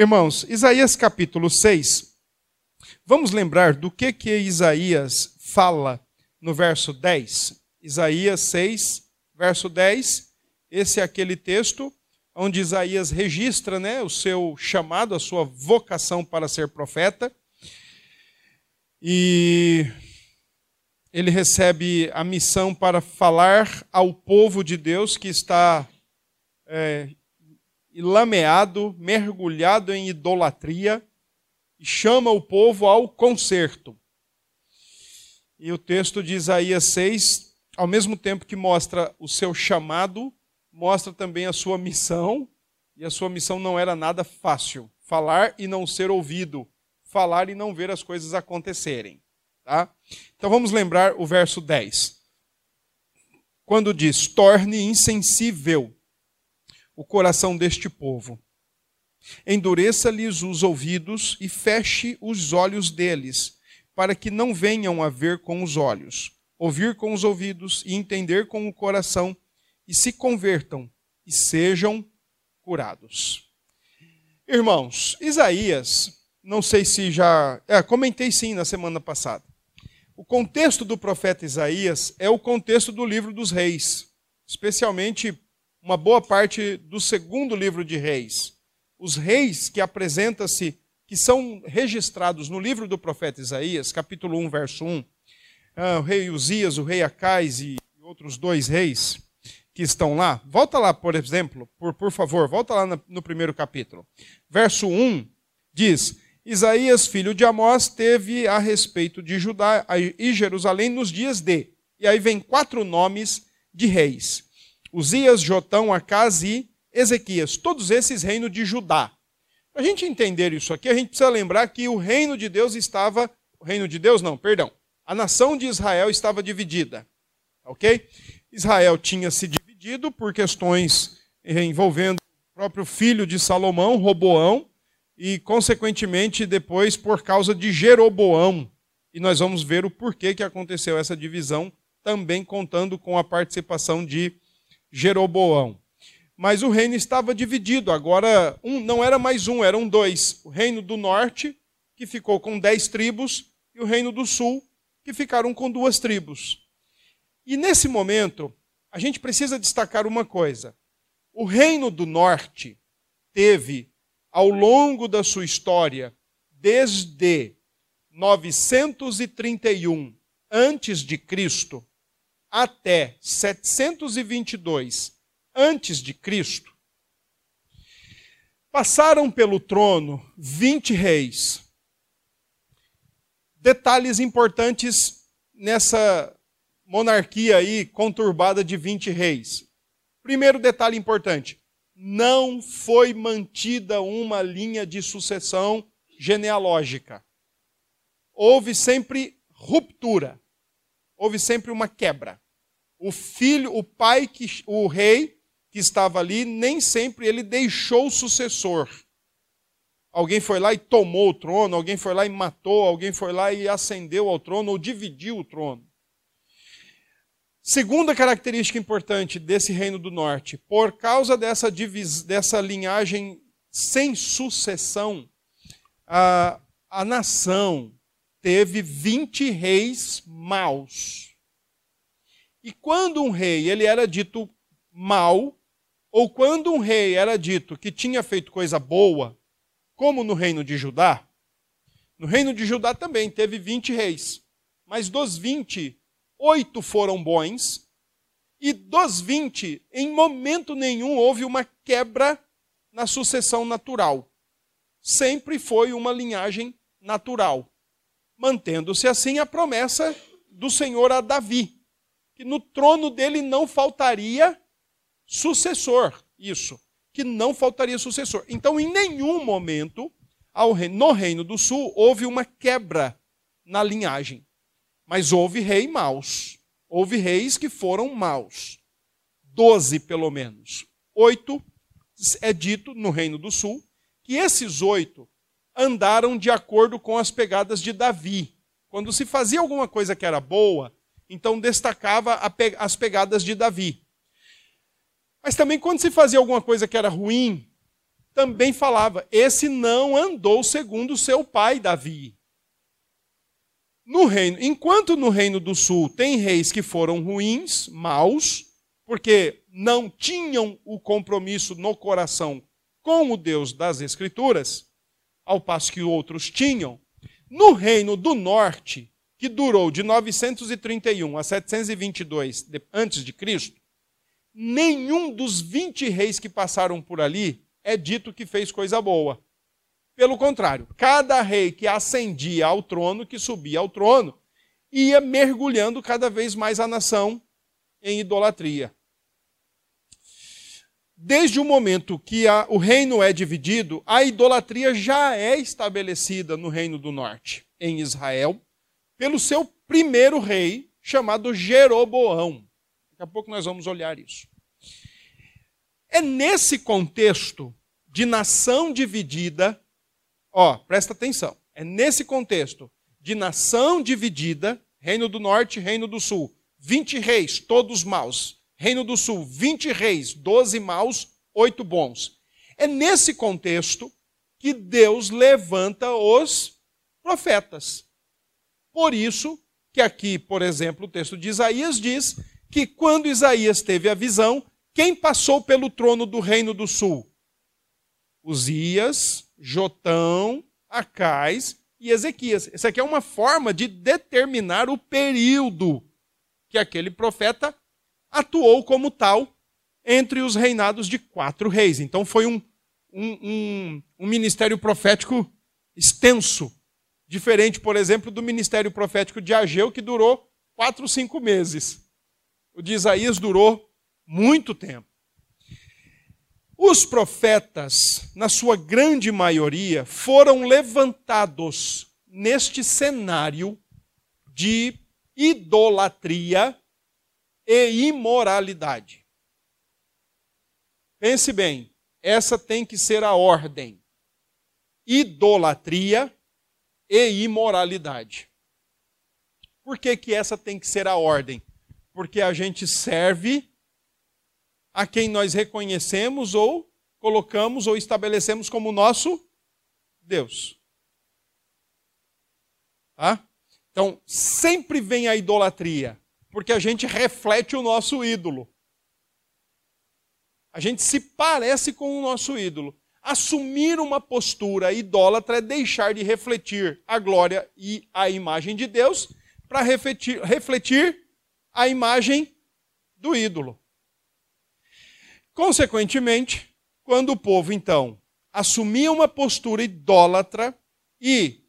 Irmãos, Isaías capítulo 6. Vamos lembrar do que que Isaías fala no verso 10. Isaías 6, verso 10. Esse é aquele texto onde Isaías registra né, o seu chamado, a sua vocação para ser profeta. E ele recebe a missão para falar ao povo de Deus que está é, lameado, mergulhado em idolatria, e chama o povo ao conserto. E o texto de Isaías 6, ao mesmo tempo que mostra o seu chamado, mostra também a sua missão, e a sua missão não era nada fácil: falar e não ser ouvido, falar e não ver as coisas acontecerem. Tá? Então vamos lembrar o verso 10. Quando diz: torne insensível o coração deste povo, endureça-lhes os ouvidos e feche os olhos deles, para que não venham a ver com os olhos, ouvir com os ouvidos e entender com o coração, e se convertam e sejam curados. Irmãos, Isaías, não sei se já. É, comentei sim na semana passada. O contexto do profeta Isaías é o contexto do livro dos reis, especialmente uma boa parte do segundo livro de reis. Os reis que apresenta-se, que são registrados no livro do profeta Isaías, capítulo 1, verso 1, ah, o rei Uzias, o rei Acais e outros dois reis que estão lá. Volta lá, por exemplo, por, por favor, volta lá no, no primeiro capítulo. Verso 1 diz: Isaías, filho de Amós, teve a respeito de Judá e Jerusalém nos dias de. E aí vem quatro nomes de reis: Uzias, Jotão, Acaz e Ezequias. Todos esses reinos de Judá. Para a gente entender isso aqui, a gente precisa lembrar que o reino de Deus estava. O reino de Deus, não, perdão. A nação de Israel estava dividida. Ok? Israel tinha se dividido por questões envolvendo o próprio filho de Salomão, Roboão e, consequentemente, depois por causa de Jeroboão. E nós vamos ver o porquê que aconteceu essa divisão, também contando com a participação de Jeroboão. Mas o reino estava dividido, agora um, não era mais um, eram dois. O reino do norte, que ficou com dez tribos, e o reino do sul, que ficaram com duas tribos. E nesse momento, a gente precisa destacar uma coisa. O reino do norte teve ao longo da sua história, desde 931 antes de Cristo até 722 antes de Cristo, passaram pelo trono 20 reis. Detalhes importantes nessa monarquia aí conturbada de 20 reis. Primeiro detalhe importante: não foi mantida uma linha de sucessão genealógica. Houve sempre ruptura. Houve sempre uma quebra. O filho, o pai que o rei que estava ali, nem sempre ele deixou o sucessor. Alguém foi lá e tomou o trono, alguém foi lá e matou, alguém foi lá e ascendeu ao trono ou dividiu o trono. Segunda característica importante desse reino do norte, por causa dessa, dessa linhagem sem sucessão, a, a nação teve 20 reis maus. E quando um rei ele era dito mau, ou quando um rei era dito que tinha feito coisa boa, como no reino de Judá, no reino de Judá também teve 20 reis, mas dos 20, oito foram bons, e dos 20, em momento nenhum houve uma quebra na sucessão natural. Sempre foi uma linhagem natural, mantendo-se assim a promessa do Senhor a Davi, que no trono dele não faltaria sucessor. Isso, que não faltaria sucessor. Então, em nenhum momento, no Reino do Sul, houve uma quebra na linhagem. Mas houve rei maus. Houve reis que foram maus. Doze, pelo menos. Oito é dito no Reino do Sul que esses oito andaram de acordo com as pegadas de Davi. Quando se fazia alguma coisa que era boa, então destacava as pegadas de Davi. Mas também quando se fazia alguma coisa que era ruim, também falava: esse não andou segundo seu pai Davi. No reino, enquanto no reino do sul tem reis que foram ruins, maus, porque não tinham o compromisso no coração com o Deus das Escrituras, ao passo que outros tinham, no reino do norte, que durou de 931 a 722 antes de Cristo, nenhum dos 20 reis que passaram por ali é dito que fez coisa boa. Pelo contrário, cada rei que ascendia ao trono, que subia ao trono, ia mergulhando cada vez mais a nação em idolatria. Desde o momento que a, o reino é dividido, a idolatria já é estabelecida no reino do norte, em Israel, pelo seu primeiro rei, chamado Jeroboão. Daqui a pouco nós vamos olhar isso. É nesse contexto de nação dividida Ó, presta atenção. É nesse contexto de nação dividida, Reino do Norte, Reino do Sul, 20 reis, todos maus. Reino do Sul, 20 reis, 12 maus, 8 bons. É nesse contexto que Deus levanta os profetas. Por isso que aqui, por exemplo, o texto de Isaías diz que quando Isaías teve a visão, quem passou pelo trono do Reino do Sul? Uzias, Jotão, Acais e Ezequias. Isso aqui é uma forma de determinar o período que aquele profeta atuou como tal entre os reinados de quatro reis. Então foi um, um, um, um ministério profético extenso, diferente, por exemplo, do ministério profético de Ageu, que durou quatro, cinco meses. O de Isaías durou muito tempo. Os profetas, na sua grande maioria, foram levantados neste cenário de idolatria e imoralidade. Pense bem, essa tem que ser a ordem: idolatria e imoralidade. Por que, que essa tem que ser a ordem? Porque a gente serve a quem nós reconhecemos ou colocamos ou estabelecemos como nosso Deus. Tá? Então, sempre vem a idolatria, porque a gente reflete o nosso ídolo. A gente se parece com o nosso ídolo. Assumir uma postura idólatra é deixar de refletir a glória e a imagem de Deus para refletir, refletir a imagem do ídolo. Consequentemente, quando o povo então assumia uma postura idólatra e,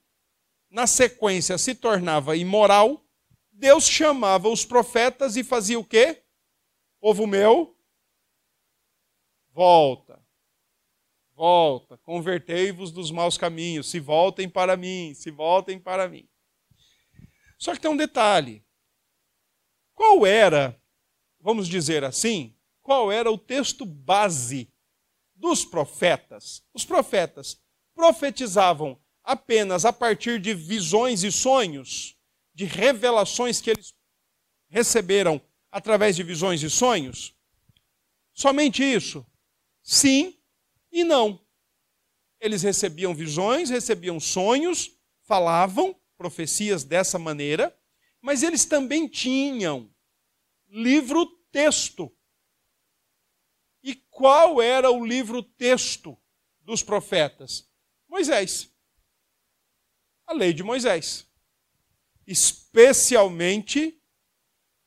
na sequência, se tornava imoral, Deus chamava os profetas e fazia o quê? Povo meu, volta, volta, convertei-vos dos maus caminhos, se voltem para mim, se voltem para mim. Só que tem um detalhe. Qual era, vamos dizer assim, qual era o texto base dos profetas. Os profetas profetizavam apenas a partir de visões e sonhos, de revelações que eles receberam através de visões e sonhos? Somente isso? Sim e não. Eles recebiam visões, recebiam sonhos, falavam profecias dessa maneira, mas eles também tinham livro-texto e qual era o livro texto dos profetas? Moisés. A lei de Moisés. Especialmente,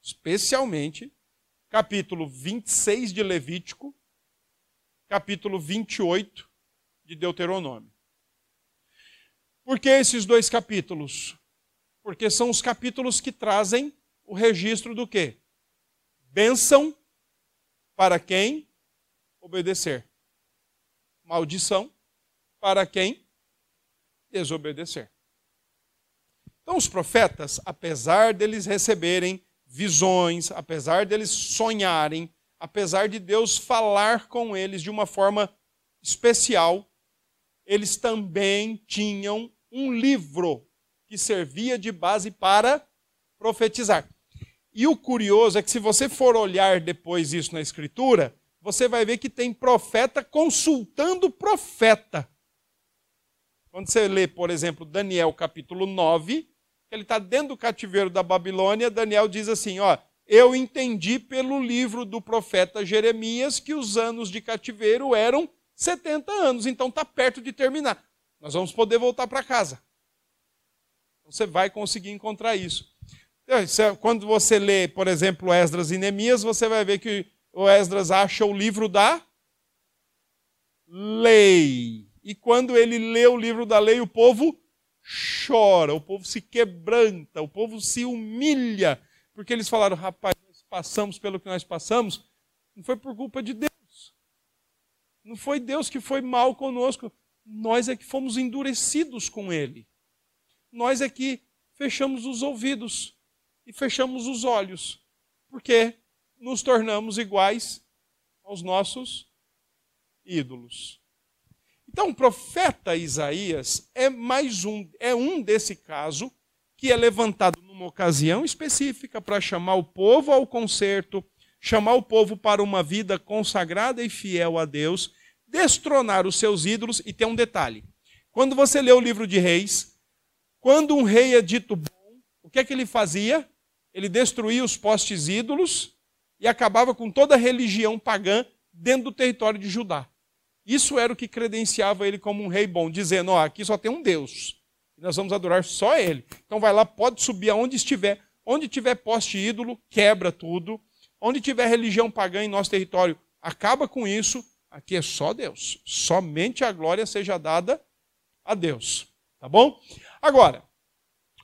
especialmente, capítulo 26 de Levítico, capítulo 28 de Deuteronômio. Por que esses dois capítulos? Porque são os capítulos que trazem o registro do quê? Bênção para quem obedecer. Maldição para quem desobedecer. Então, os profetas, apesar deles receberem visões, apesar deles sonharem, apesar de Deus falar com eles de uma forma especial, eles também tinham um livro que servia de base para profetizar. E o curioso é que, se você for olhar depois isso na Escritura, você vai ver que tem profeta consultando profeta. Quando você lê, por exemplo, Daniel capítulo 9, ele está dentro do cativeiro da Babilônia, Daniel diz assim: ó, eu entendi pelo livro do profeta Jeremias que os anos de cativeiro eram 70 anos, então está perto de terminar. Nós vamos poder voltar para casa. Você vai conseguir encontrar isso. Então, quando você lê, por exemplo, Esdras e Neemias, você vai ver que o Esdras acha o livro da lei. E quando ele lê o livro da lei, o povo chora, o povo se quebranta, o povo se humilha, porque eles falaram: rapaz, nós passamos pelo que nós passamos, não foi por culpa de Deus. Não foi Deus que foi mal conosco, nós é que fomos endurecidos com Ele. Nós é que fechamos os ouvidos e fechamos os olhos, porque nos tornamos iguais aos nossos ídolos. Então, o profeta Isaías é mais um, é um desse caso que é levantado numa ocasião específica para chamar o povo ao conserto, chamar o povo para uma vida consagrada e fiel a Deus, destronar os seus ídolos e tem um detalhe. Quando você lê o livro de Reis, quando um rei é dito bom, o que é que ele fazia? Ele destruía os postes ídolos e acabava com toda a religião pagã dentro do território de Judá. Isso era o que credenciava ele como um rei bom, dizendo: ó, aqui só tem um Deus. E nós vamos adorar só ele. Então vai lá, pode subir aonde estiver. Onde tiver poste ídolo, quebra tudo. Onde tiver religião pagã em nosso território, acaba com isso. Aqui é só Deus. Somente a glória seja dada a Deus. Tá bom? Agora,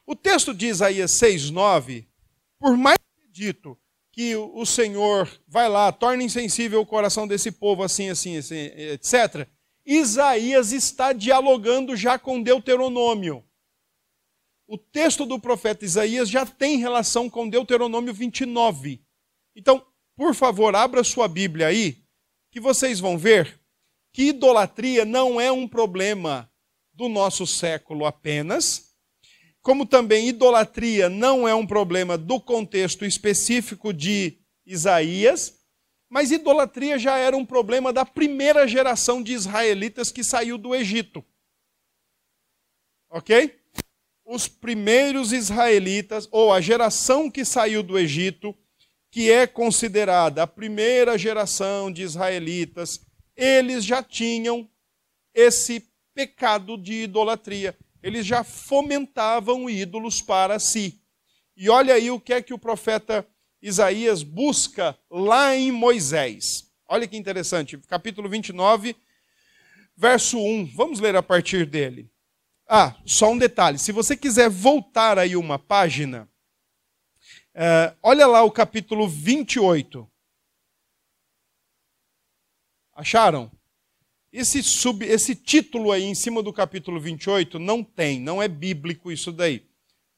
o texto de Isaías 6,9, por mais dito que o Senhor vai lá, torna insensível o coração desse povo, assim, assim, assim, etc. Isaías está dialogando já com Deuteronômio. O texto do profeta Isaías já tem relação com Deuteronômio 29. Então, por favor, abra sua Bíblia aí, que vocês vão ver que idolatria não é um problema do nosso século apenas como também idolatria não é um problema do contexto específico de Isaías, mas idolatria já era um problema da primeira geração de israelitas que saiu do Egito. Ok? Os primeiros israelitas, ou a geração que saiu do Egito, que é considerada a primeira geração de israelitas, eles já tinham esse pecado de idolatria eles já fomentavam ídolos para si. E olha aí o que é que o profeta Isaías busca lá em Moisés. Olha que interessante, capítulo 29, verso 1. Vamos ler a partir dele. Ah, só um detalhe: se você quiser voltar aí uma página, é, olha lá o capítulo 28. Acharam? Esse, sub, esse título aí em cima do capítulo 28 não tem, não é bíblico isso daí.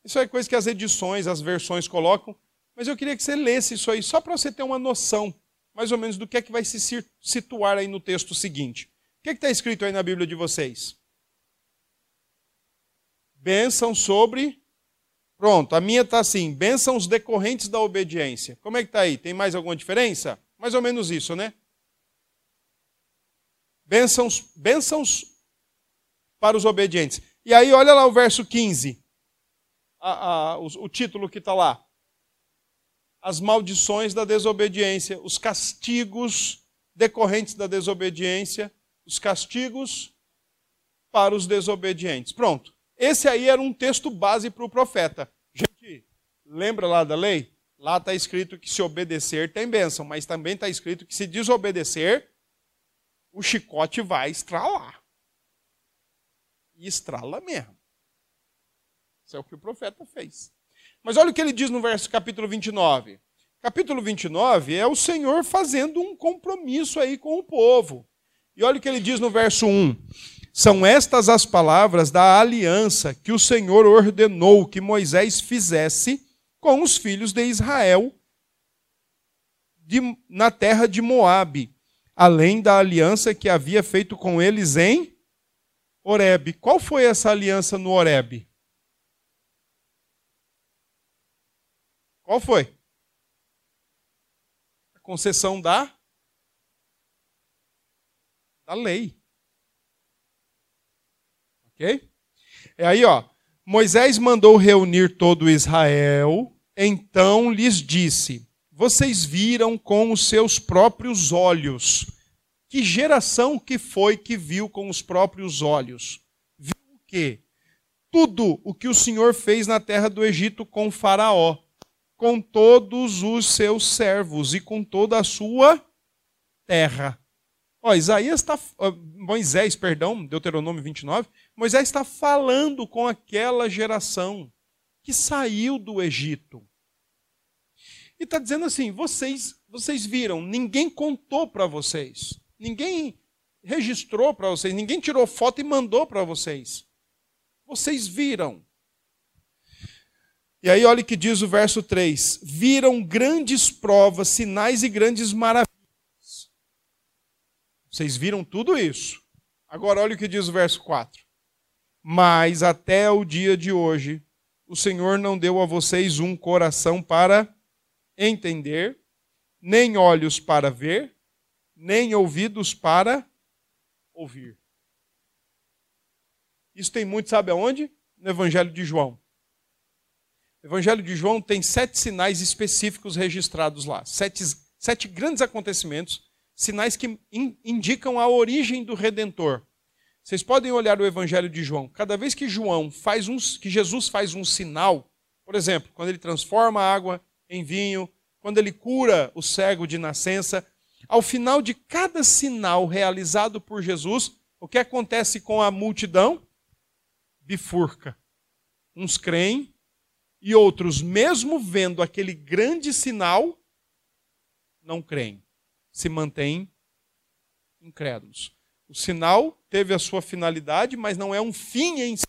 Isso é coisa que as edições, as versões colocam, mas eu queria que você lesse isso aí, só para você ter uma noção, mais ou menos, do que é que vai se situar aí no texto seguinte. O que é está escrito aí na Bíblia de vocês? Bênção sobre. Pronto, a minha está assim: bênçãos decorrentes da obediência. Como é que está aí? Tem mais alguma diferença? Mais ou menos isso, né? Bênçãos, bênçãos para os obedientes. E aí, olha lá o verso 15. A, a, o, o título que está lá. As maldições da desobediência, os castigos decorrentes da desobediência, os castigos para os desobedientes. Pronto. Esse aí era um texto base para o profeta. Gente, lembra lá da lei? Lá está escrito que se obedecer tem bênção, mas também está escrito que se desobedecer o chicote vai estralar. E estrala mesmo. Isso é o que o profeta fez. Mas olha o que ele diz no verso capítulo 29. Capítulo 29 é o Senhor fazendo um compromisso aí com o povo. E olha o que ele diz no verso 1. São estas as palavras da aliança que o Senhor ordenou que Moisés fizesse com os filhos de Israel de, na terra de Moabe, além da aliança que havia feito com eles em Horebe. Qual foi essa aliança no Horebe? Qual foi? A concessão da A lei. Ok? É aí, ó. Moisés mandou reunir todo Israel, então lhes disse: Vocês viram com os seus próprios olhos. Que geração que foi que viu com os próprios olhos? Viu o quê? Tudo o que o Senhor fez na terra do Egito com Faraó, com todos os seus servos e com toda a sua terra. Ó, Isaías está. Moisés, perdão, Deuteronômio 29, Moisés está falando com aquela geração que saiu do Egito. E está dizendo assim: vocês, vocês viram, ninguém contou para vocês, ninguém registrou para vocês, ninguém tirou foto e mandou para vocês. Vocês viram. E aí, olha o que diz o verso 3: Viram grandes provas, sinais e grandes maravilhas. Vocês viram tudo isso. Agora, olha o que diz o verso 4. Mas até o dia de hoje, o Senhor não deu a vocês um coração para entender, nem olhos para ver, nem ouvidos para ouvir. Isso tem muito, sabe aonde? No Evangelho de João. O Evangelho de João tem sete sinais específicos registrados lá. Sete, sete grandes acontecimentos, sinais que in, indicam a origem do Redentor. Vocês podem olhar o Evangelho de João. Cada vez que João faz um, que Jesus faz um sinal, por exemplo, quando ele transforma a água em vinho, quando ele cura o cego de nascença, ao final de cada sinal realizado por Jesus, o que acontece com a multidão? Bifurca. Uns creem e outros, mesmo vendo aquele grande sinal, não creem, se mantêm incrédulos. O sinal teve a sua finalidade, mas não é um fim em si.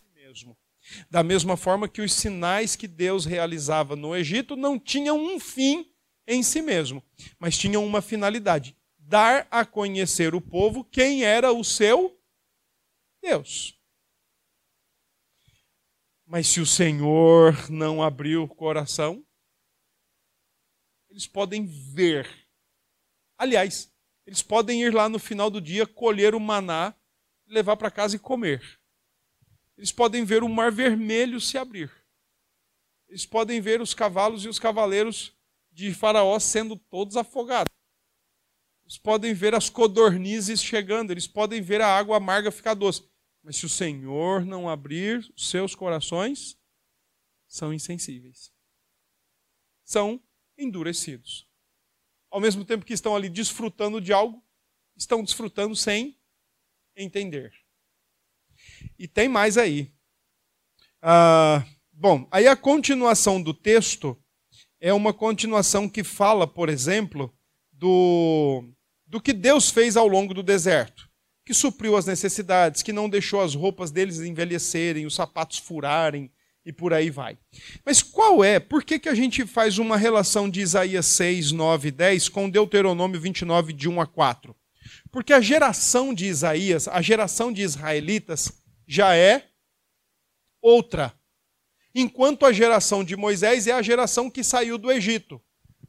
Da mesma forma que os sinais que Deus realizava no Egito não tinham um fim em si mesmo, mas tinham uma finalidade: dar a conhecer o povo quem era o seu Deus. Mas se o Senhor não abriu o coração, eles podem ver. Aliás, eles podem ir lá no final do dia, colher o maná, levar para casa e comer. Eles podem ver o mar vermelho se abrir. Eles podem ver os cavalos e os cavaleiros de Faraó sendo todos afogados. Eles podem ver as codornizes chegando, eles podem ver a água amarga ficar doce. Mas se o Senhor não abrir os seus corações, são insensíveis. São endurecidos. Ao mesmo tempo que estão ali desfrutando de algo, estão desfrutando sem entender. E tem mais aí. Ah, bom, aí a continuação do texto é uma continuação que fala, por exemplo, do, do que Deus fez ao longo do deserto que supriu as necessidades, que não deixou as roupas deles envelhecerem, os sapatos furarem e por aí vai. Mas qual é? Por que, que a gente faz uma relação de Isaías 6, 9 e 10 com Deuteronômio 29, de 1 a 4? Porque a geração de Isaías, a geração de israelitas, já é outra. Enquanto a geração de Moisés é a geração que saiu do Egito.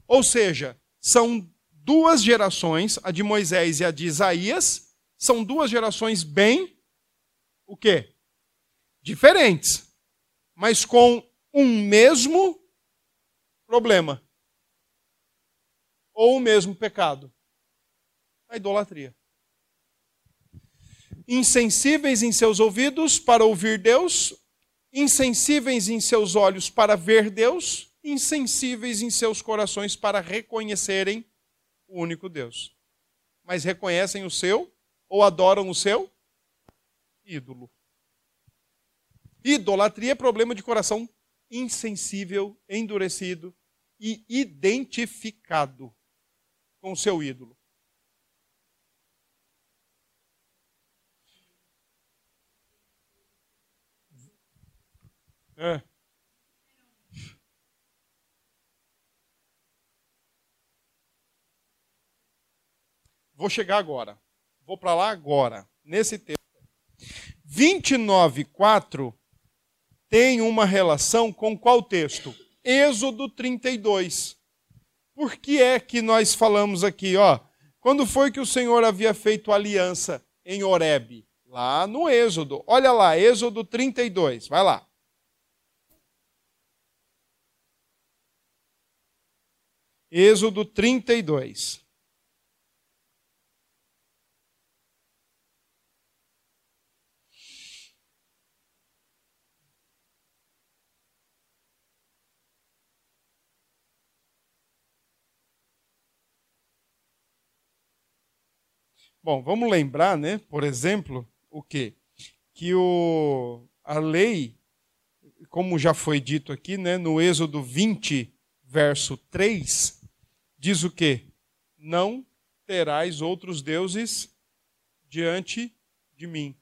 Ou seja, são duas gerações, a de Moisés e a de Isaías, são duas gerações bem o quê? Diferentes, mas com um mesmo problema ou o mesmo pecado. A idolatria. Insensíveis em seus ouvidos para ouvir Deus, insensíveis em seus olhos para ver Deus, insensíveis em seus corações para reconhecerem o único Deus. Mas reconhecem o seu ou adoram o seu ídolo. Idolatria é problema de coração insensível, endurecido e identificado com o seu ídolo. É. Vou chegar agora. Vou para lá agora, nesse texto. 29:4 tem uma relação com qual texto? Êxodo 32. Por que é que nós falamos aqui, ó? Quando foi que o Senhor havia feito aliança em Horebe? Lá no Êxodo. Olha lá, Êxodo 32. Vai lá. Êxodo 32. Bom, vamos lembrar, né, por exemplo, o quê? Que o, a lei, como já foi dito aqui, né, no Êxodo 20, verso 3, diz o quê? Não terás outros deuses diante de mim.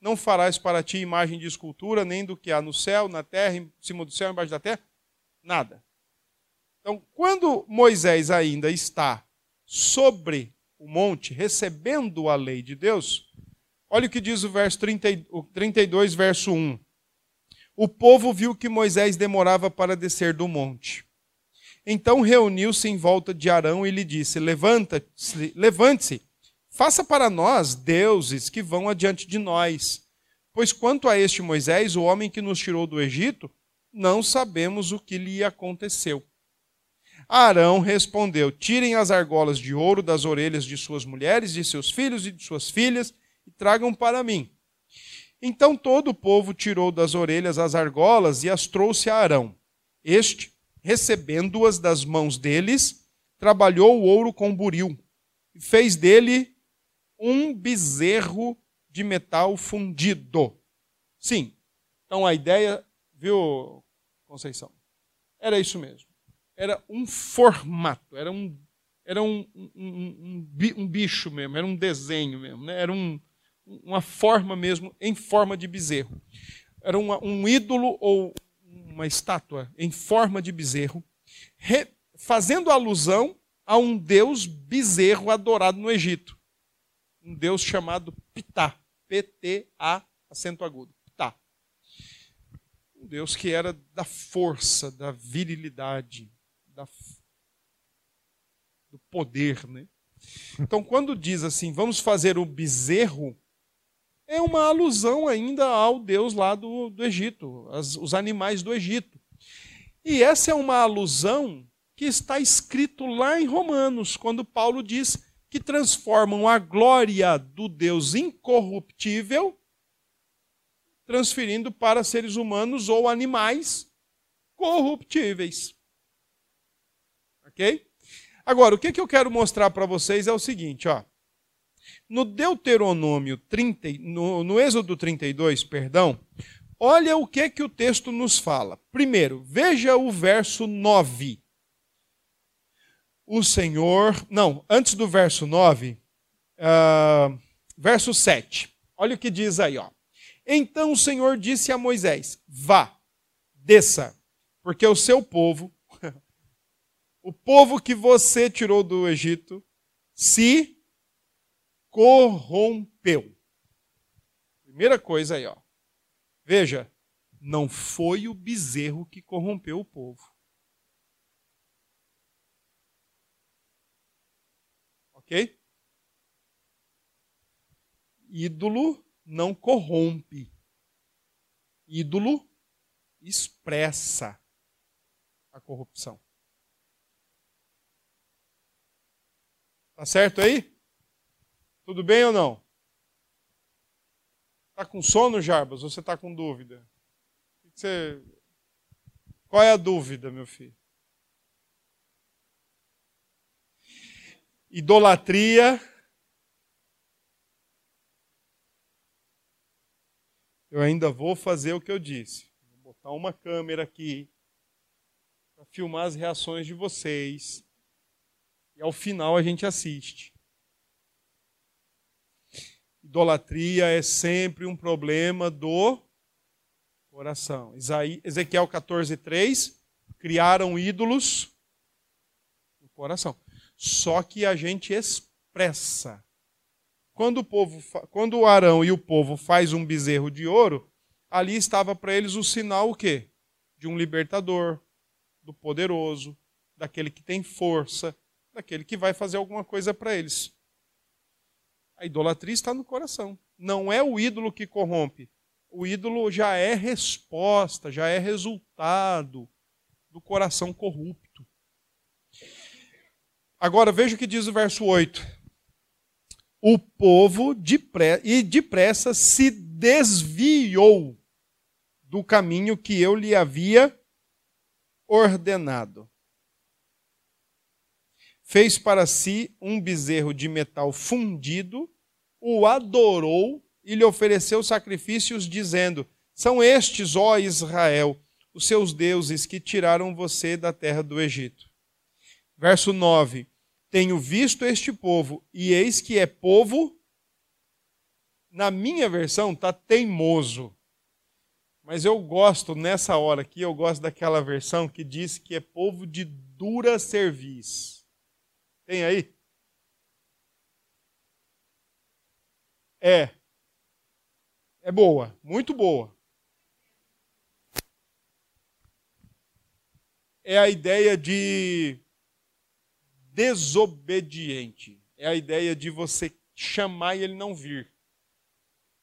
Não farás para ti imagem de escultura, nem do que há no céu, na terra, em cima do céu, embaixo da terra. Nada. Então, quando Moisés ainda está sobre o monte, recebendo a lei de Deus, olha o que diz o verso 30, o 32, verso 1. O povo viu que Moisés demorava para descer do monte. Então reuniu-se em volta de Arão e lhe disse: Levanta-se, levante-se, faça para nós deuses que vão adiante de nós. Pois quanto a este Moisés, o homem que nos tirou do Egito, não sabemos o que lhe aconteceu. Arão respondeu: Tirem as argolas de ouro das orelhas de suas mulheres, de seus filhos e de suas filhas, e tragam para mim. Então todo o povo tirou das orelhas as argolas e as trouxe a Arão. Este, recebendo-as das mãos deles, trabalhou o ouro com buril e fez dele um bezerro de metal fundido. Sim. Então a ideia, viu, Conceição? Era isso mesmo era um formato, era um, era um, um, um, bicho mesmo, era um desenho mesmo, né? era um, uma forma mesmo em forma de bezerro. Era uma, um ídolo ou uma estátua em forma de bezerro, fazendo alusão a um deus bezerro adorado no Egito. Um deus chamado Ptah. P-T-A, acento agudo. Ptah. Um deus que era da força, da virilidade, da, do poder. Né? Então, quando diz assim, vamos fazer o bezerro, é uma alusão ainda ao Deus lá do, do Egito, as, os animais do Egito. E essa é uma alusão que está escrito lá em Romanos, quando Paulo diz que transformam a glória do Deus incorruptível, transferindo para seres humanos ou animais corruptíveis. Ok? Agora, o que, que eu quero mostrar para vocês é o seguinte, ó. No Deuteronômio 30, no, no Êxodo 32, perdão, olha o que, que o texto nos fala. Primeiro, veja o verso 9. O Senhor. Não, antes do verso 9, uh, ah, verso 7. Olha o que diz aí, ó. Então o Senhor disse a Moisés: Vá, desça, porque o seu povo o povo que você tirou do Egito se corrompeu. Primeira coisa aí, ó. Veja, não foi o bezerro que corrompeu o povo. Ok? Ídolo não corrompe. Ídolo expressa a corrupção. Tá certo aí? Tudo bem ou não? Tá com sono, Jarbas? Ou você tá com dúvida? Você... Qual é a dúvida, meu filho? Idolatria. Eu ainda vou fazer o que eu disse. Vou botar uma câmera aqui para filmar as reações de vocês e ao final a gente assiste. Idolatria é sempre um problema do coração. Ezequiel 14, 3. Criaram ídolos no coração. Só que a gente expressa. Quando o povo, quando o Arão e o povo faz um bezerro de ouro, ali estava para eles o sinal o quê? De um libertador, do poderoso, daquele que tem força, daquele que vai fazer alguma coisa para eles. A idolatria está no coração. Não é o ídolo que corrompe. O ídolo já é resposta, já é resultado do coração corrupto. Agora veja o que diz o verso 8. O povo e depressa se desviou do caminho que eu lhe havia ordenado. Fez para si um bezerro de metal fundido, o adorou e lhe ofereceu sacrifícios, dizendo: São estes, ó Israel, os seus deuses que tiraram você da terra do Egito. Verso 9: Tenho visto este povo, e eis que é povo, na minha versão, está teimoso. Mas eu gosto, nessa hora aqui, eu gosto daquela versão que diz que é povo de dura cerviz. Tem aí? É. É boa, muito boa. É a ideia de desobediente. É a ideia de você chamar e ele não vir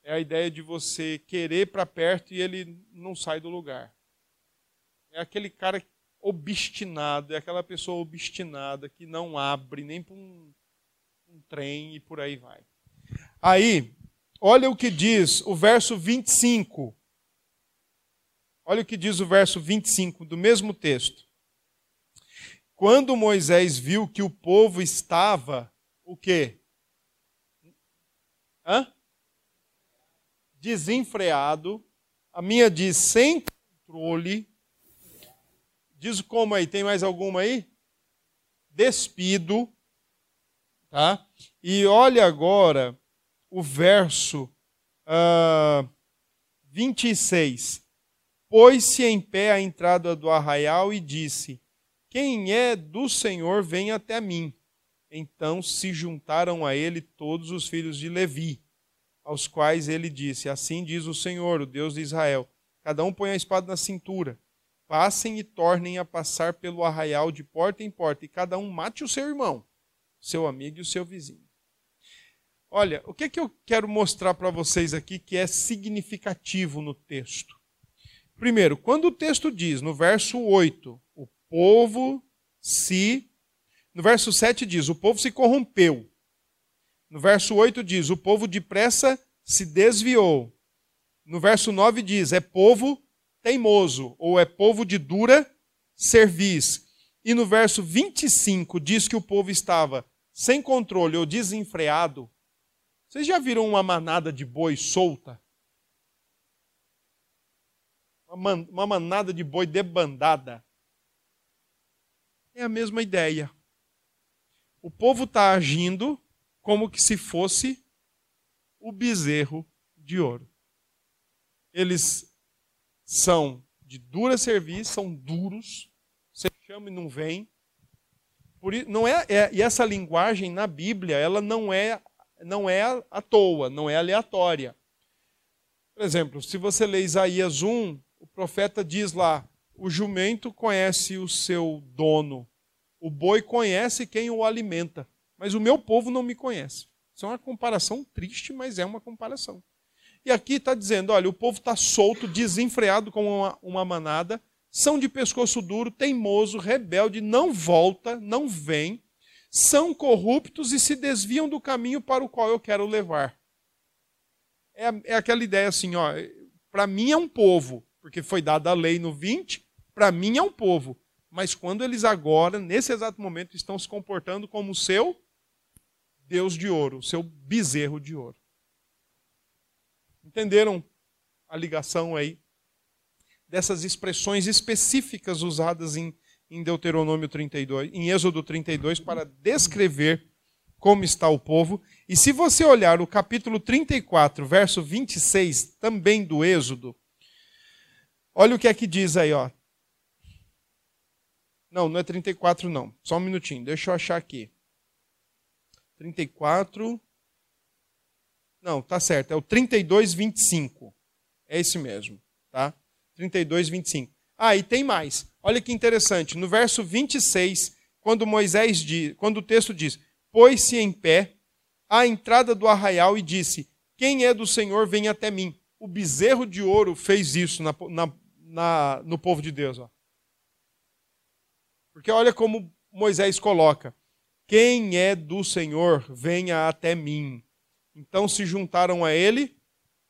é a ideia de você querer para perto e ele não sai do lugar. É aquele cara obstinado, é aquela pessoa obstinada que não abre nem para um, um trem e por aí vai. Aí, olha o que diz o verso 25. Olha o que diz o verso 25 do mesmo texto. Quando Moisés viu que o povo estava o quê? Hã? desenfreado, a minha diz sem controle. Diz como aí? Tem mais alguma aí? Despido. Tá? E olha agora o verso uh, 26. Pôs-se em pé à entrada do arraial e disse: Quem é do Senhor, vem até mim. Então se juntaram a ele todos os filhos de Levi aos quais ele disse: Assim diz o Senhor, o Deus de Israel: Cada um põe a espada na cintura, passem e tornem a passar pelo arraial de porta em porta, e cada um mate o seu irmão, seu amigo e o seu vizinho. Olha, o que, é que eu quero mostrar para vocês aqui que é significativo no texto? Primeiro, quando o texto diz, no verso 8, o povo se. No verso 7 diz: o povo se corrompeu. No verso 8 diz: O povo depressa se desviou. No verso 9 diz: É povo teimoso, ou é povo de dura cerviz. E no verso 25 diz que o povo estava sem controle ou desenfreado. Vocês já viram uma manada de boi solta? Uma manada de boi debandada. É a mesma ideia. O povo está agindo como que se fosse o bezerro de ouro. Eles são de dura serviço, são duros, você chama e não vem. Por, não é, é, e essa linguagem na Bíblia, ela não é, não é à toa, não é aleatória. Por exemplo, se você lê Isaías 1, o profeta diz lá: o jumento conhece o seu dono, o boi conhece quem o alimenta mas o meu povo não me conhece. Isso é uma comparação triste, mas é uma comparação. E aqui está dizendo: olha, o povo está solto, desenfreado como uma, uma manada, são de pescoço duro, teimoso, rebelde, não volta, não vem, são corruptos e se desviam do caminho para o qual eu quero levar. É, é aquela ideia assim: para mim é um povo, porque foi dada a lei no 20, para mim é um povo. Mas quando eles agora, nesse exato momento, estão se comportando como o seu Deus de ouro, seu bezerro de ouro. Entenderam a ligação aí dessas expressões específicas usadas em, em Deuteronômio 32, em Êxodo 32 para descrever como está o povo. E se você olhar o capítulo 34, verso 26, também do Êxodo, olha o que é que diz aí, ó. Não, não é 34 não. Só um minutinho, deixa eu achar aqui. 34. Não, tá certo, é o 32, 25. É esse mesmo, tá? 32, 25. Ah, e tem mais. Olha que interessante. No verso 26, quando Moisés diz, quando o texto diz: "Pôs-se em pé à entrada do arraial e disse: Quem é do Senhor, vem até mim. O bezerro de ouro fez isso na, na, na, no povo de Deus. Ó. Porque olha como Moisés coloca: Quem é do Senhor, venha até mim. Então se juntaram a ele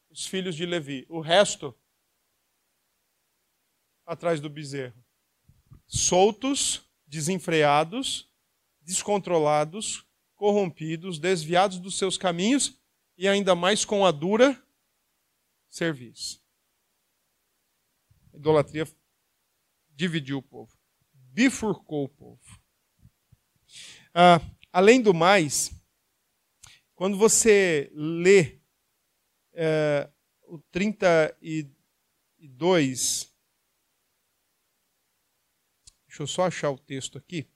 os filhos de Levi. O resto, atrás do bezerro. Soltos, desenfreados, descontrolados, corrompidos, desviados dos seus caminhos e ainda mais com a dura serviço. A idolatria dividiu o povo, bifurcou o povo. Ah, além do mais, quando você lê é, o 32, deixa eu só achar o texto aqui.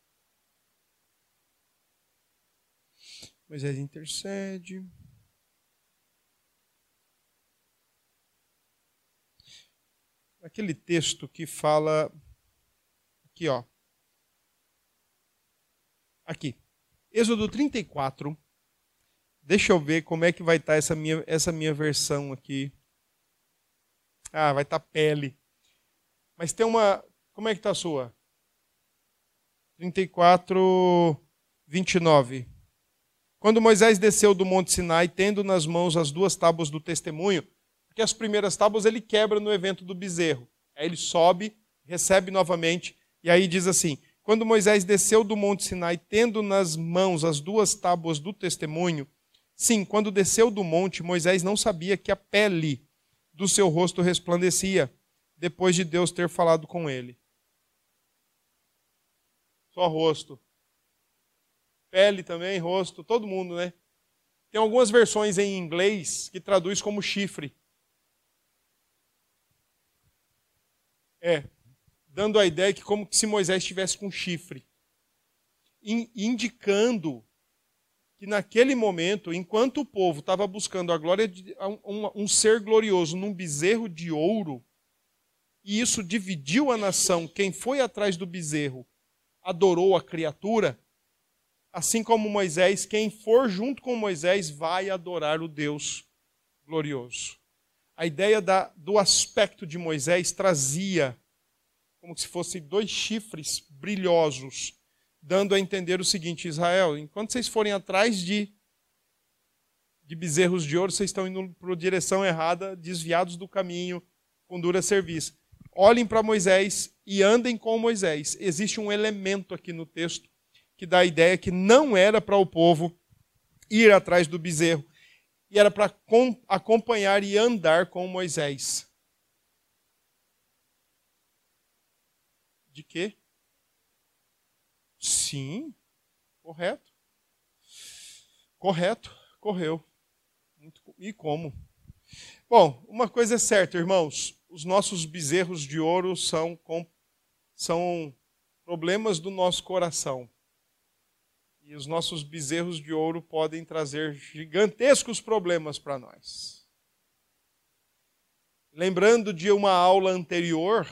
Moisés intercede. Aquele texto que fala aqui, ó. Aqui. Êxodo 34. Deixa eu ver como é que vai estar tá essa minha, essa minha versão aqui. Ah, vai estar tá pele. Mas tem uma. Como é que está a sua? 34, 29. Quando Moisés desceu do Monte Sinai, tendo nas mãos as duas tábuas do testemunho, porque as primeiras tábuas ele quebra no evento do bezerro. Aí ele sobe, recebe novamente, e aí diz assim: Quando Moisés desceu do Monte Sinai, tendo nas mãos as duas tábuas do testemunho, sim, quando desceu do monte, Moisés não sabia que a pele do seu rosto resplandecia, depois de Deus ter falado com ele. Só rosto pele também, rosto, todo mundo, né? Tem algumas versões em inglês que traduz como chifre. É, dando a ideia que como se Moisés estivesse com chifre, indicando que naquele momento, enquanto o povo estava buscando a glória de um, um ser glorioso num bezerro de ouro, e isso dividiu a nação, quem foi atrás do bezerro adorou a criatura, Assim como Moisés, quem for junto com Moisés vai adorar o Deus glorioso. A ideia da, do aspecto de Moisés trazia como se fossem dois chifres brilhosos, dando a entender o seguinte: Israel, enquanto vocês forem atrás de, de bezerros de ouro, vocês estão indo para a direção errada, desviados do caminho, com dura serviço. Olhem para Moisés e andem com Moisés. Existe um elemento aqui no texto que dá a ideia que não era para o povo ir atrás do bezerro, e era para acompanhar e andar com Moisés. De quê? Sim, correto. Correto, correu. E como? Bom, uma coisa é certa, irmãos: os nossos bezerros de ouro são, são problemas do nosso coração. E os nossos bezerros de ouro podem trazer gigantescos problemas para nós. Lembrando de uma aula anterior,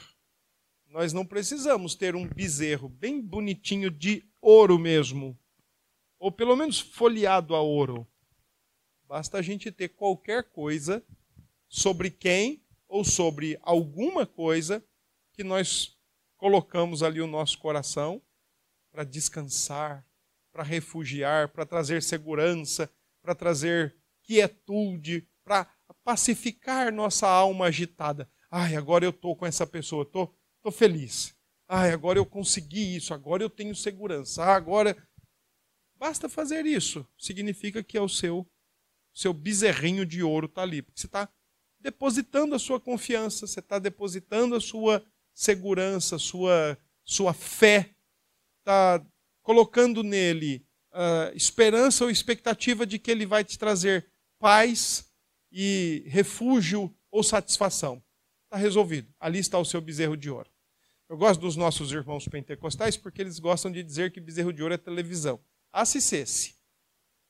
nós não precisamos ter um bezerro bem bonitinho de ouro mesmo, ou pelo menos folheado a ouro. Basta a gente ter qualquer coisa sobre quem ou sobre alguma coisa que nós colocamos ali o nosso coração para descansar, para refugiar, para trazer segurança, para trazer quietude, para pacificar nossa alma agitada. Ai, agora eu estou com essa pessoa, estou tô feliz. Ai, agora eu consegui isso, agora eu tenho segurança. Ah, agora. Basta fazer isso. Significa que é o seu, seu bezerrinho de ouro está ali. Porque você está depositando a sua confiança, você está depositando a sua segurança, sua, sua fé, está colocando nele uh, esperança ou expectativa de que ele vai te trazer paz e refúgio ou satisfação. Está resolvido. Ali está o seu bezerro de ouro. Eu gosto dos nossos irmãos pentecostais porque eles gostam de dizer que bezerro de ouro é televisão. Assistesse.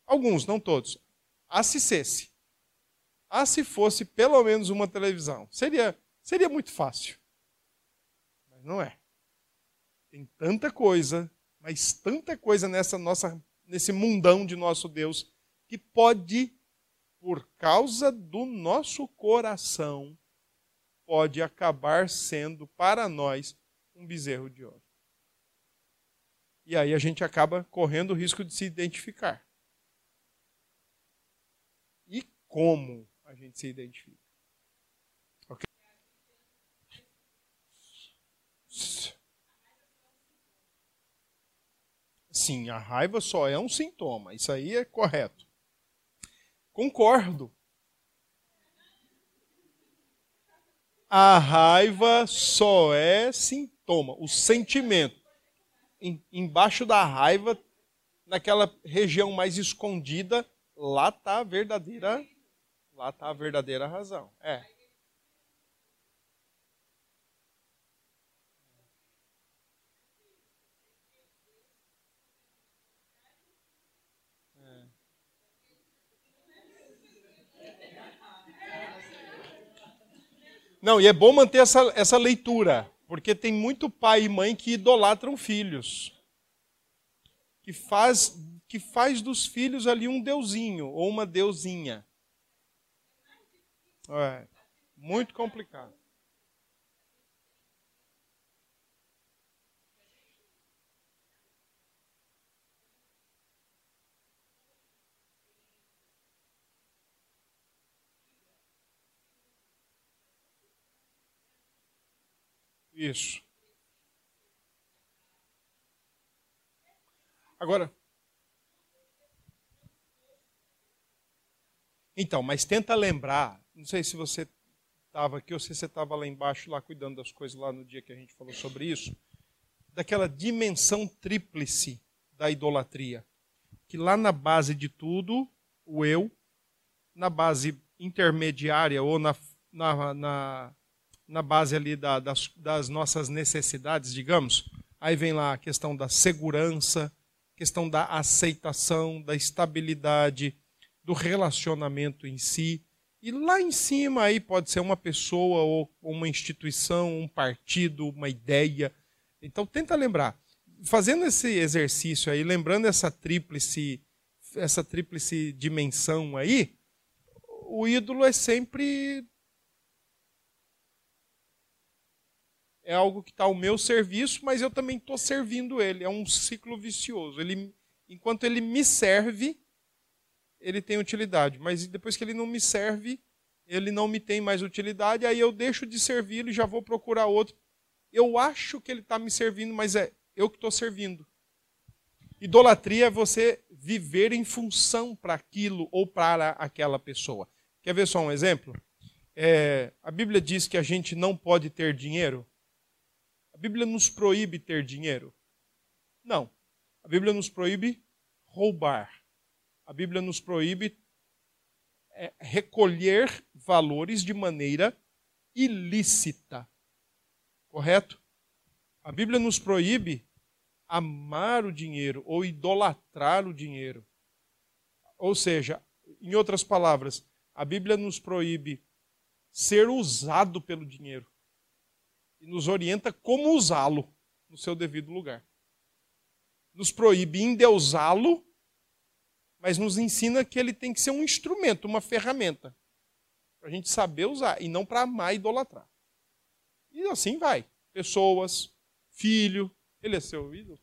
Alguns, não todos. Assistesse. Ah, se fosse pelo menos uma televisão. Seria, seria muito fácil. Mas não é. Tem tanta coisa mas tanta coisa nessa nossa, nesse mundão de nosso Deus que pode, por causa do nosso coração, pode acabar sendo para nós um bezerro de ouro. E aí a gente acaba correndo o risco de se identificar. E como a gente se identifica? Ok? Sim, a raiva só é um sintoma. Isso aí é correto. Concordo. A raiva só é sintoma, o sentimento. Em, embaixo da raiva, naquela região mais escondida, lá está a verdadeira, lá tá a verdadeira razão. É. Não, e é bom manter essa, essa leitura, porque tem muito pai e mãe que idolatram filhos. Que faz, que faz dos filhos ali um deusinho ou uma deusinha. É, muito complicado. Isso. Agora. Então, mas tenta lembrar. Não sei se você estava aqui ou se você estava lá embaixo, lá cuidando das coisas lá no dia que a gente falou sobre isso. Daquela dimensão tríplice da idolatria. Que lá na base de tudo, o eu, na base intermediária ou na, na, na na base ali da, das, das nossas necessidades, digamos. Aí vem lá a questão da segurança, questão da aceitação, da estabilidade, do relacionamento em si. E lá em cima aí pode ser uma pessoa ou uma instituição, um partido, uma ideia. Então tenta lembrar. Fazendo esse exercício aí, lembrando essa tríplice, essa tríplice dimensão aí, o ídolo é sempre é algo que está ao meu serviço, mas eu também estou servindo ele. É um ciclo vicioso. Ele, enquanto ele me serve, ele tem utilidade. Mas depois que ele não me serve, ele não me tem mais utilidade, aí eu deixo de servi-lo e já vou procurar outro. Eu acho que ele está me servindo, mas é eu que estou servindo. Idolatria é você viver em função para aquilo ou para aquela pessoa. Quer ver só um exemplo? É, a Bíblia diz que a gente não pode ter dinheiro. A Bíblia nos proíbe ter dinheiro? Não. A Bíblia nos proíbe roubar. A Bíblia nos proíbe é, recolher valores de maneira ilícita. Correto? A Bíblia nos proíbe amar o dinheiro ou idolatrar o dinheiro. Ou seja, em outras palavras, a Bíblia nos proíbe ser usado pelo dinheiro e nos orienta como usá-lo no seu devido lugar. Nos proíbe endeusá-lo, mas nos ensina que ele tem que ser um instrumento, uma ferramenta, para a gente saber usar e não para amar e idolatrar. E assim vai. Pessoas, filho, ele é seu ídolo.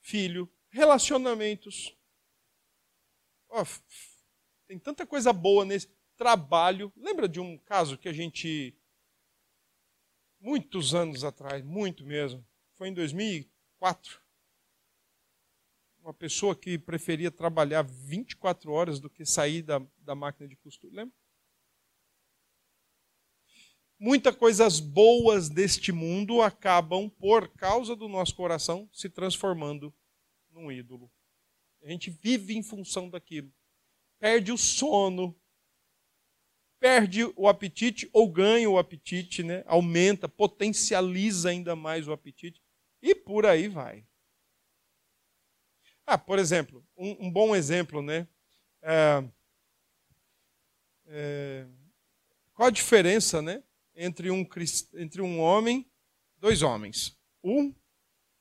Filho, relacionamentos. Oh, tem tanta coisa boa nesse trabalho. Lembra de um caso que a gente, muitos anos atrás, muito mesmo, foi em 2004. Uma pessoa que preferia trabalhar 24 horas do que sair da, da máquina de costura. Lembra? Muitas coisas boas deste mundo acabam, por causa do nosso coração, se transformando num ídolo. A gente vive em função daquilo. Perde o sono, perde o apetite ou ganha o apetite, né? aumenta, potencializa ainda mais o apetite e por aí vai. Ah, por exemplo, um, um bom exemplo, né? É, é, qual a diferença, né, entre um entre um homem, dois homens? Um,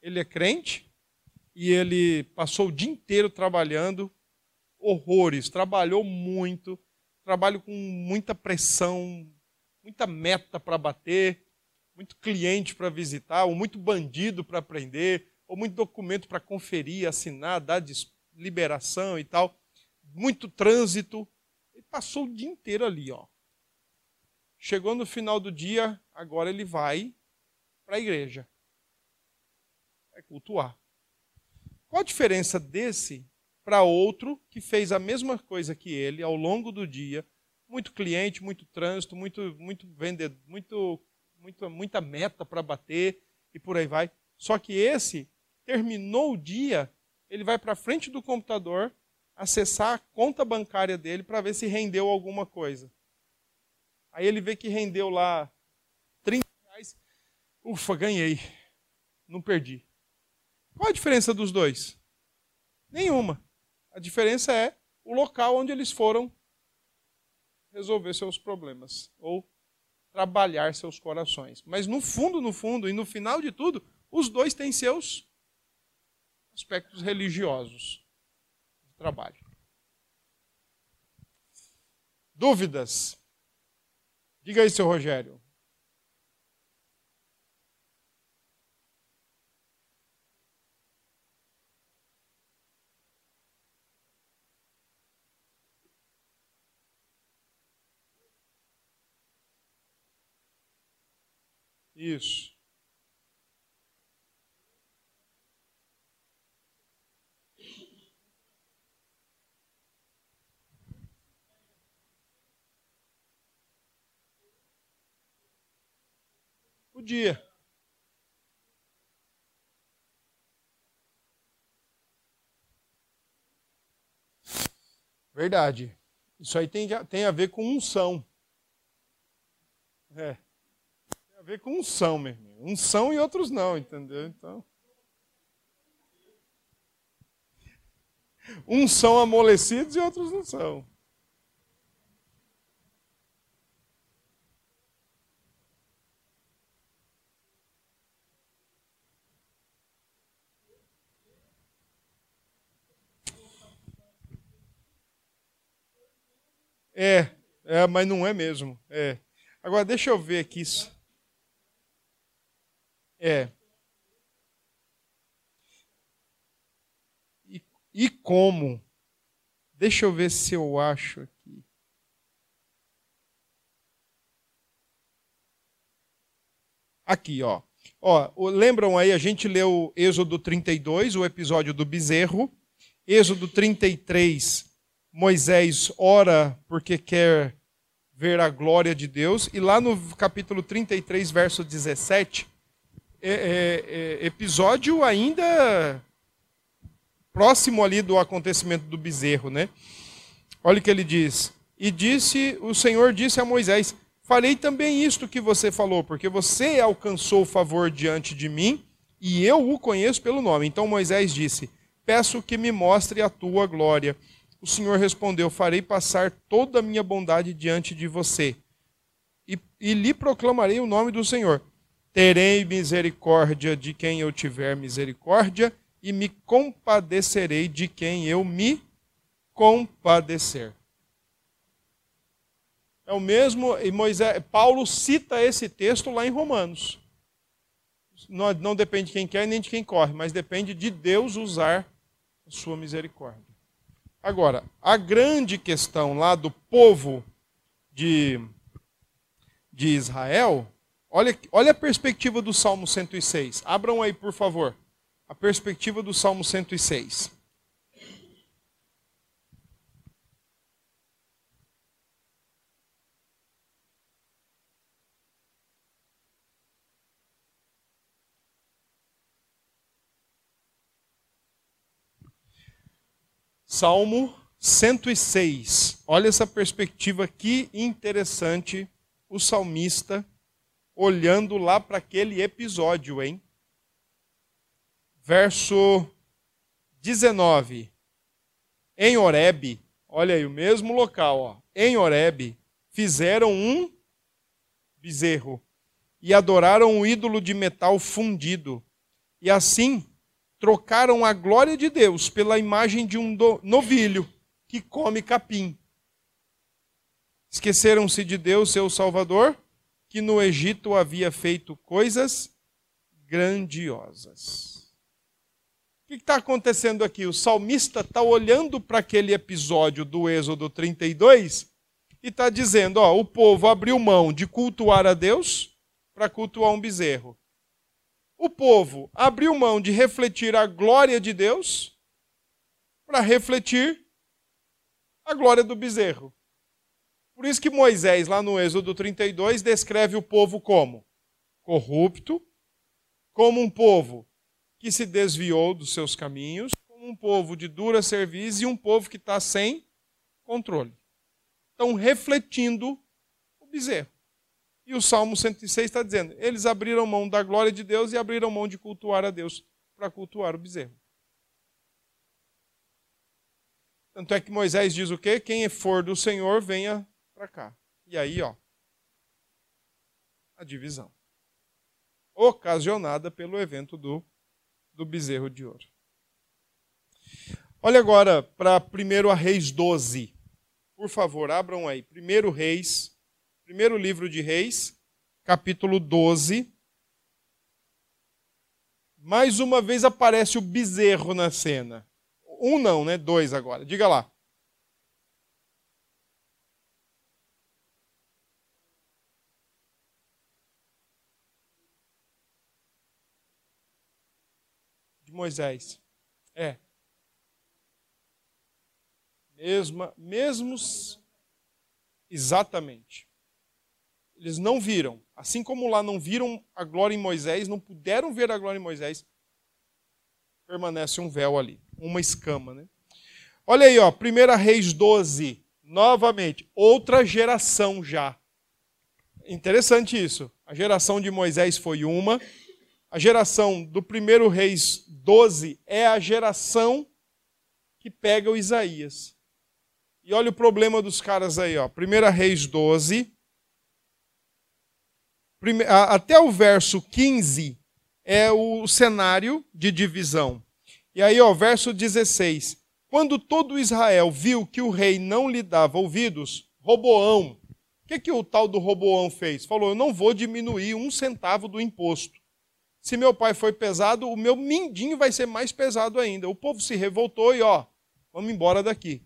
ele é crente e ele passou o dia inteiro trabalhando, horrores, trabalhou muito, trabalho com muita pressão, muita meta para bater, muito cliente para visitar, ou muito bandido para prender, ou muito documento para conferir, assinar, dar liberação e tal, muito trânsito. Ele passou o dia inteiro ali, ó. Chegou no final do dia, agora ele vai para a igreja. Vai cultuar. Qual a diferença desse para outro que fez a mesma coisa que ele ao longo do dia? Muito cliente, muito trânsito, muito, muito vendedor, muito, muito, muita meta para bater e por aí vai. Só que esse terminou o dia, ele vai para frente do computador, acessar a conta bancária dele para ver se rendeu alguma coisa. Aí ele vê que rendeu lá 30 reais. Ufa, ganhei. Não perdi. Qual a diferença dos dois? Nenhuma. A diferença é o local onde eles foram resolver seus problemas ou trabalhar seus corações. Mas no fundo, no fundo e no final de tudo, os dois têm seus aspectos religiosos de trabalho. Dúvidas? Diga aí, seu Rogério. Isso. Podia. Verdade. Isso aí tem, tem a ver com unção. É ver com unção, meu irmão. Uns são e outros não, entendeu? Então. Uns são amolecidos e outros não são. É, é, mas não é mesmo. É. Agora deixa eu ver aqui isso. É. E, e como? Deixa eu ver se eu acho aqui. Aqui, ó. Ó, lembram aí, a gente leu Êxodo 32, o episódio do bezerro. Êxodo 33, Moisés ora porque quer ver a glória de Deus. E lá no capítulo 33, verso 17, é, é, é, episódio ainda próximo ali do acontecimento do bezerro, né? Olha o que ele diz. E disse, o Senhor disse a Moisés: Farei também isto que você falou, porque você alcançou favor diante de mim e eu o conheço pelo nome. Então Moisés disse: Peço que me mostre a tua glória. O Senhor respondeu: Farei passar toda a minha bondade diante de você e, e lhe proclamarei o nome do Senhor. Terei misericórdia de quem eu tiver misericórdia, e me compadecerei de quem eu me compadecer. É o mesmo, e Moisés, Paulo cita esse texto lá em Romanos. Não, não depende de quem quer nem de quem corre, mas depende de Deus usar a sua misericórdia. Agora, a grande questão lá do povo de, de Israel Olha, olha a perspectiva do Salmo 106. Abram aí, por favor. A perspectiva do Salmo 106. Salmo 106. Olha essa perspectiva que interessante o salmista olhando lá para aquele episódio, hein? Verso 19. Em Horebe, olha aí, o mesmo local, ó. Em Horebe, fizeram um bezerro e adoraram um ídolo de metal fundido. E assim trocaram a glória de Deus pela imagem de um novilho que come capim. Esqueceram-se de Deus, seu Salvador, que no Egito havia feito coisas grandiosas. O que está acontecendo aqui? O salmista está olhando para aquele episódio do Êxodo 32 e está dizendo: ó, o povo abriu mão de cultuar a Deus para cultuar um bezerro. O povo abriu mão de refletir a glória de Deus para refletir a glória do bezerro. Por isso que Moisés, lá no Êxodo 32, descreve o povo como corrupto, como um povo que se desviou dos seus caminhos, como um povo de dura serviço e um povo que está sem controle. Estão refletindo o bezerro. E o Salmo 106 está dizendo: eles abriram mão da glória de Deus e abriram mão de cultuar a Deus para cultuar o bezerro. Tanto é que Moisés diz o quê? Quem for do Senhor, venha para cá. E aí, ó, a divisão. Ocasionada pelo evento do, do bezerro de ouro. Olha agora para 1 Reis 12. Por favor, abram aí. 1 Reis Primeiro livro de Reis, capítulo 12. Mais uma vez aparece o bezerro na cena. Um não, né? Dois agora. Diga lá. De Moisés. É. Mesma, mesmos. Exatamente. Eles não viram. Assim como lá não viram a glória em Moisés, não puderam ver a glória em Moisés, permanece um véu ali, uma escama. Né? Olha aí, ó, 1 Reis 12, novamente, outra geração já. Interessante isso. A geração de Moisés foi uma, a geração do 1 Reis 12 é a geração que pega o Isaías. E olha o problema dos caras aí, ó. 1 Reis 12, até o verso 15 é o cenário de divisão. E aí, ó, verso 16. Quando todo Israel viu que o rei não lhe dava ouvidos, Roboão, o que, que o tal do Roboão fez? Falou: Eu não vou diminuir um centavo do imposto. Se meu pai foi pesado, o meu mindinho vai ser mais pesado ainda. O povo se revoltou e, ó, vamos embora daqui.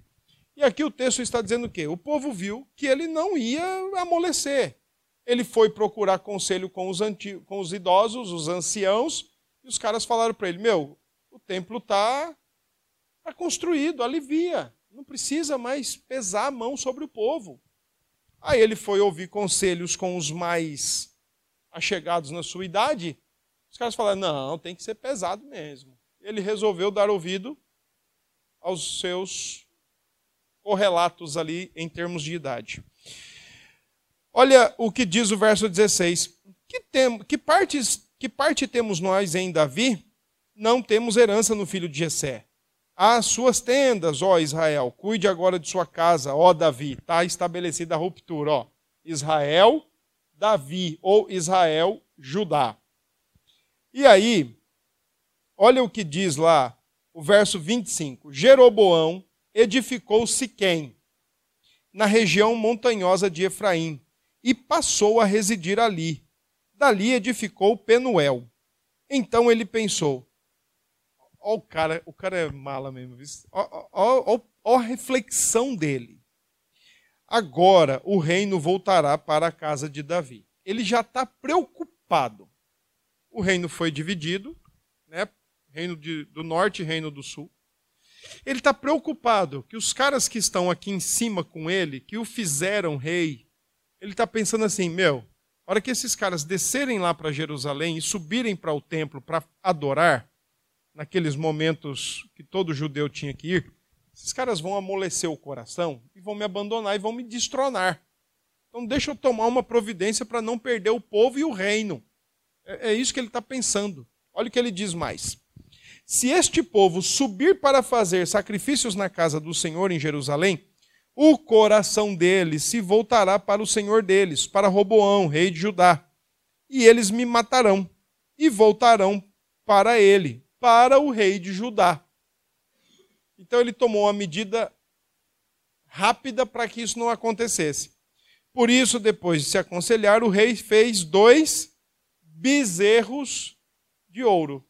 E aqui o texto está dizendo o quê? O povo viu que ele não ia amolecer. Ele foi procurar conselho com os, antigos, com os idosos, os anciãos, e os caras falaram para ele: Meu, o templo está tá construído, alivia, não precisa mais pesar a mão sobre o povo. Aí ele foi ouvir conselhos com os mais achegados na sua idade. Caras falaram: Não, tem que ser pesado mesmo. Ele resolveu dar ouvido aos seus correlatos ali em termos de idade. Olha o que diz o verso 16. Que, tem, que, partes, que parte temos nós em Davi? Não temos herança no filho de Jessé. As suas tendas, ó Israel, cuide agora de sua casa, ó Davi. Está estabelecida a ruptura, ó. Israel, Davi, ou Israel, Judá. E aí, olha o que diz lá, o verso 25. Jeroboão edificou Siquém, na região montanhosa de Efraim, e passou a residir ali. Dali edificou Penuel. Então ele pensou: ó, o cara, o cara é mala mesmo, ó, ó, ó, ó a reflexão dele. Agora o reino voltará para a casa de Davi. Ele já está preocupado. O reino foi dividido, né? reino de, do norte e reino do sul. Ele está preocupado que os caras que estão aqui em cima com ele, que o fizeram rei, ele está pensando assim: meu, a hora que esses caras descerem lá para Jerusalém e subirem para o templo para adorar, naqueles momentos que todo judeu tinha que ir, esses caras vão amolecer o coração e vão me abandonar e vão me destronar. Então deixa eu tomar uma providência para não perder o povo e o reino. É, é isso que ele está pensando. Olha o que ele diz mais. Se este povo subir para fazer sacrifícios na casa do Senhor em Jerusalém, o coração deles se voltará para o Senhor deles, para Roboão, rei de Judá. E eles me matarão e voltarão para ele, para o rei de Judá. Então ele tomou uma medida rápida para que isso não acontecesse. Por isso, depois de se aconselhar, o rei fez dois bezerros de ouro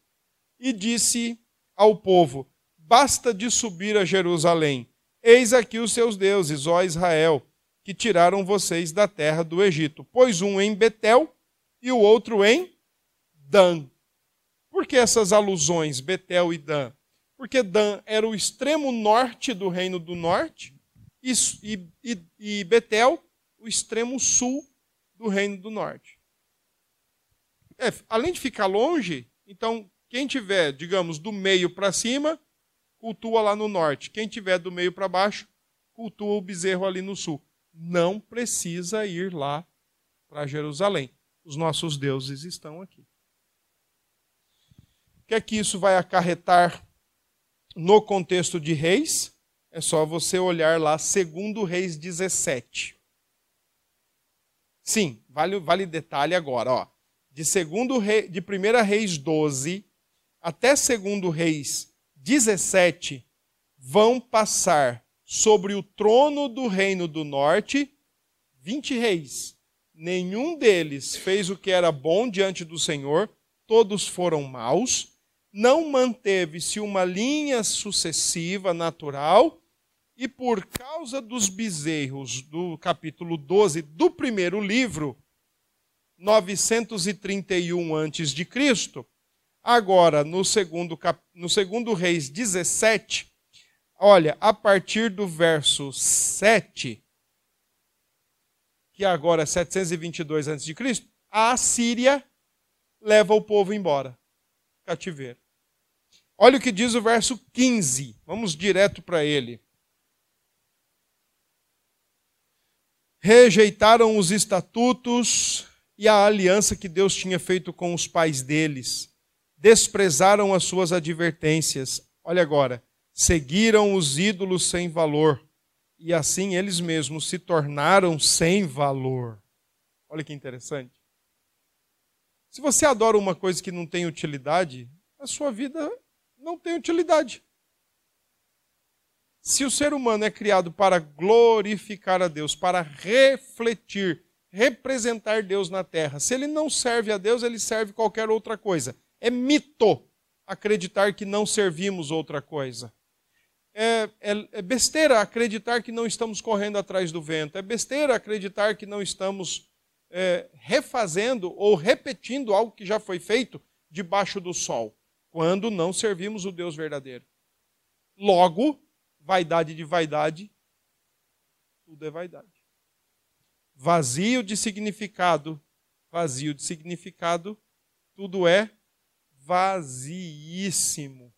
e disse ao povo: Basta de subir a Jerusalém. Eis aqui os seus deuses, ó Israel, que tiraram vocês da terra do Egito. Pois um em Betel e o outro em Dan. Por que essas alusões, Betel e Dan? Porque Dan era o extremo norte do reino do norte e, e, e Betel o extremo sul do reino do norte. É, além de ficar longe, então quem tiver, digamos, do meio para cima, cultua lá no norte. Quem tiver do meio para baixo, cultua o bezerro ali no sul. Não precisa ir lá para Jerusalém. Os nossos deuses estão aqui. O que é que isso vai acarretar no contexto de reis? É só você olhar lá, segundo Reis 17. Sim, vale, vale detalhe agora, ó. De segundo rei, de 1 Reis 12 até segundo Reis 17 vão passar sobre o trono do reino do norte 20 reis. Nenhum deles fez o que era bom diante do Senhor, todos foram maus. Não manteve-se uma linha sucessiva natural e por causa dos bezerros do capítulo 12 do primeiro livro, 931 a.C., agora no segundo, no segundo Reis 17, olha, a partir do verso 7, que agora é 722 a.C., a Assíria leva o povo embora, cativeiro. Olha o que diz o verso 15, vamos direto para ele. rejeitaram os estatutos e a aliança que Deus tinha feito com os pais deles, desprezaram as suas advertências. Olha agora, seguiram os ídolos sem valor e assim eles mesmos se tornaram sem valor. Olha que interessante. Se você adora uma coisa que não tem utilidade, a sua vida não tem utilidade. Se o ser humano é criado para glorificar a Deus, para refletir, representar Deus na terra, se ele não serve a Deus, ele serve qualquer outra coisa. É mito acreditar que não servimos outra coisa. É, é, é, besteira acreditar que não estamos correndo atrás do vento. É besteira acreditar que não estamos é, refazendo ou repetindo algo que já foi feito debaixo do sol, quando não servimos o Deus verdadeiro. Logo, vaidade de vaidade, tudo é vaidade. Vazio de significado, vazio de significado, tudo é vaziíssimo.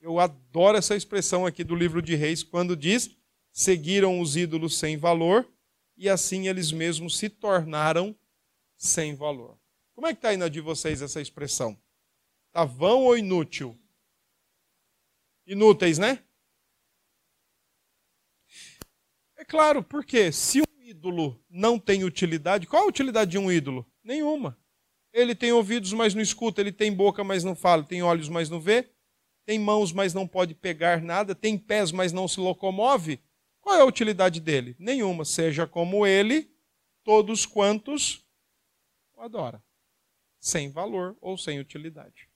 Eu adoro essa expressão aqui do livro de Reis, quando diz: seguiram os ídolos sem valor e assim eles mesmos se tornaram sem valor. Como é que está aí na de vocês essa expressão? Está vão ou inútil? Inúteis, né? É claro, porque se ídolo não tem utilidade, qual a utilidade de um ídolo? Nenhuma. Ele tem ouvidos, mas não escuta, ele tem boca, mas não fala, tem olhos, mas não vê, tem mãos, mas não pode pegar nada, tem pés, mas não se locomove. Qual é a utilidade dele? Nenhuma. Seja como ele, todos quantos o adoram. Sem valor ou sem utilidade.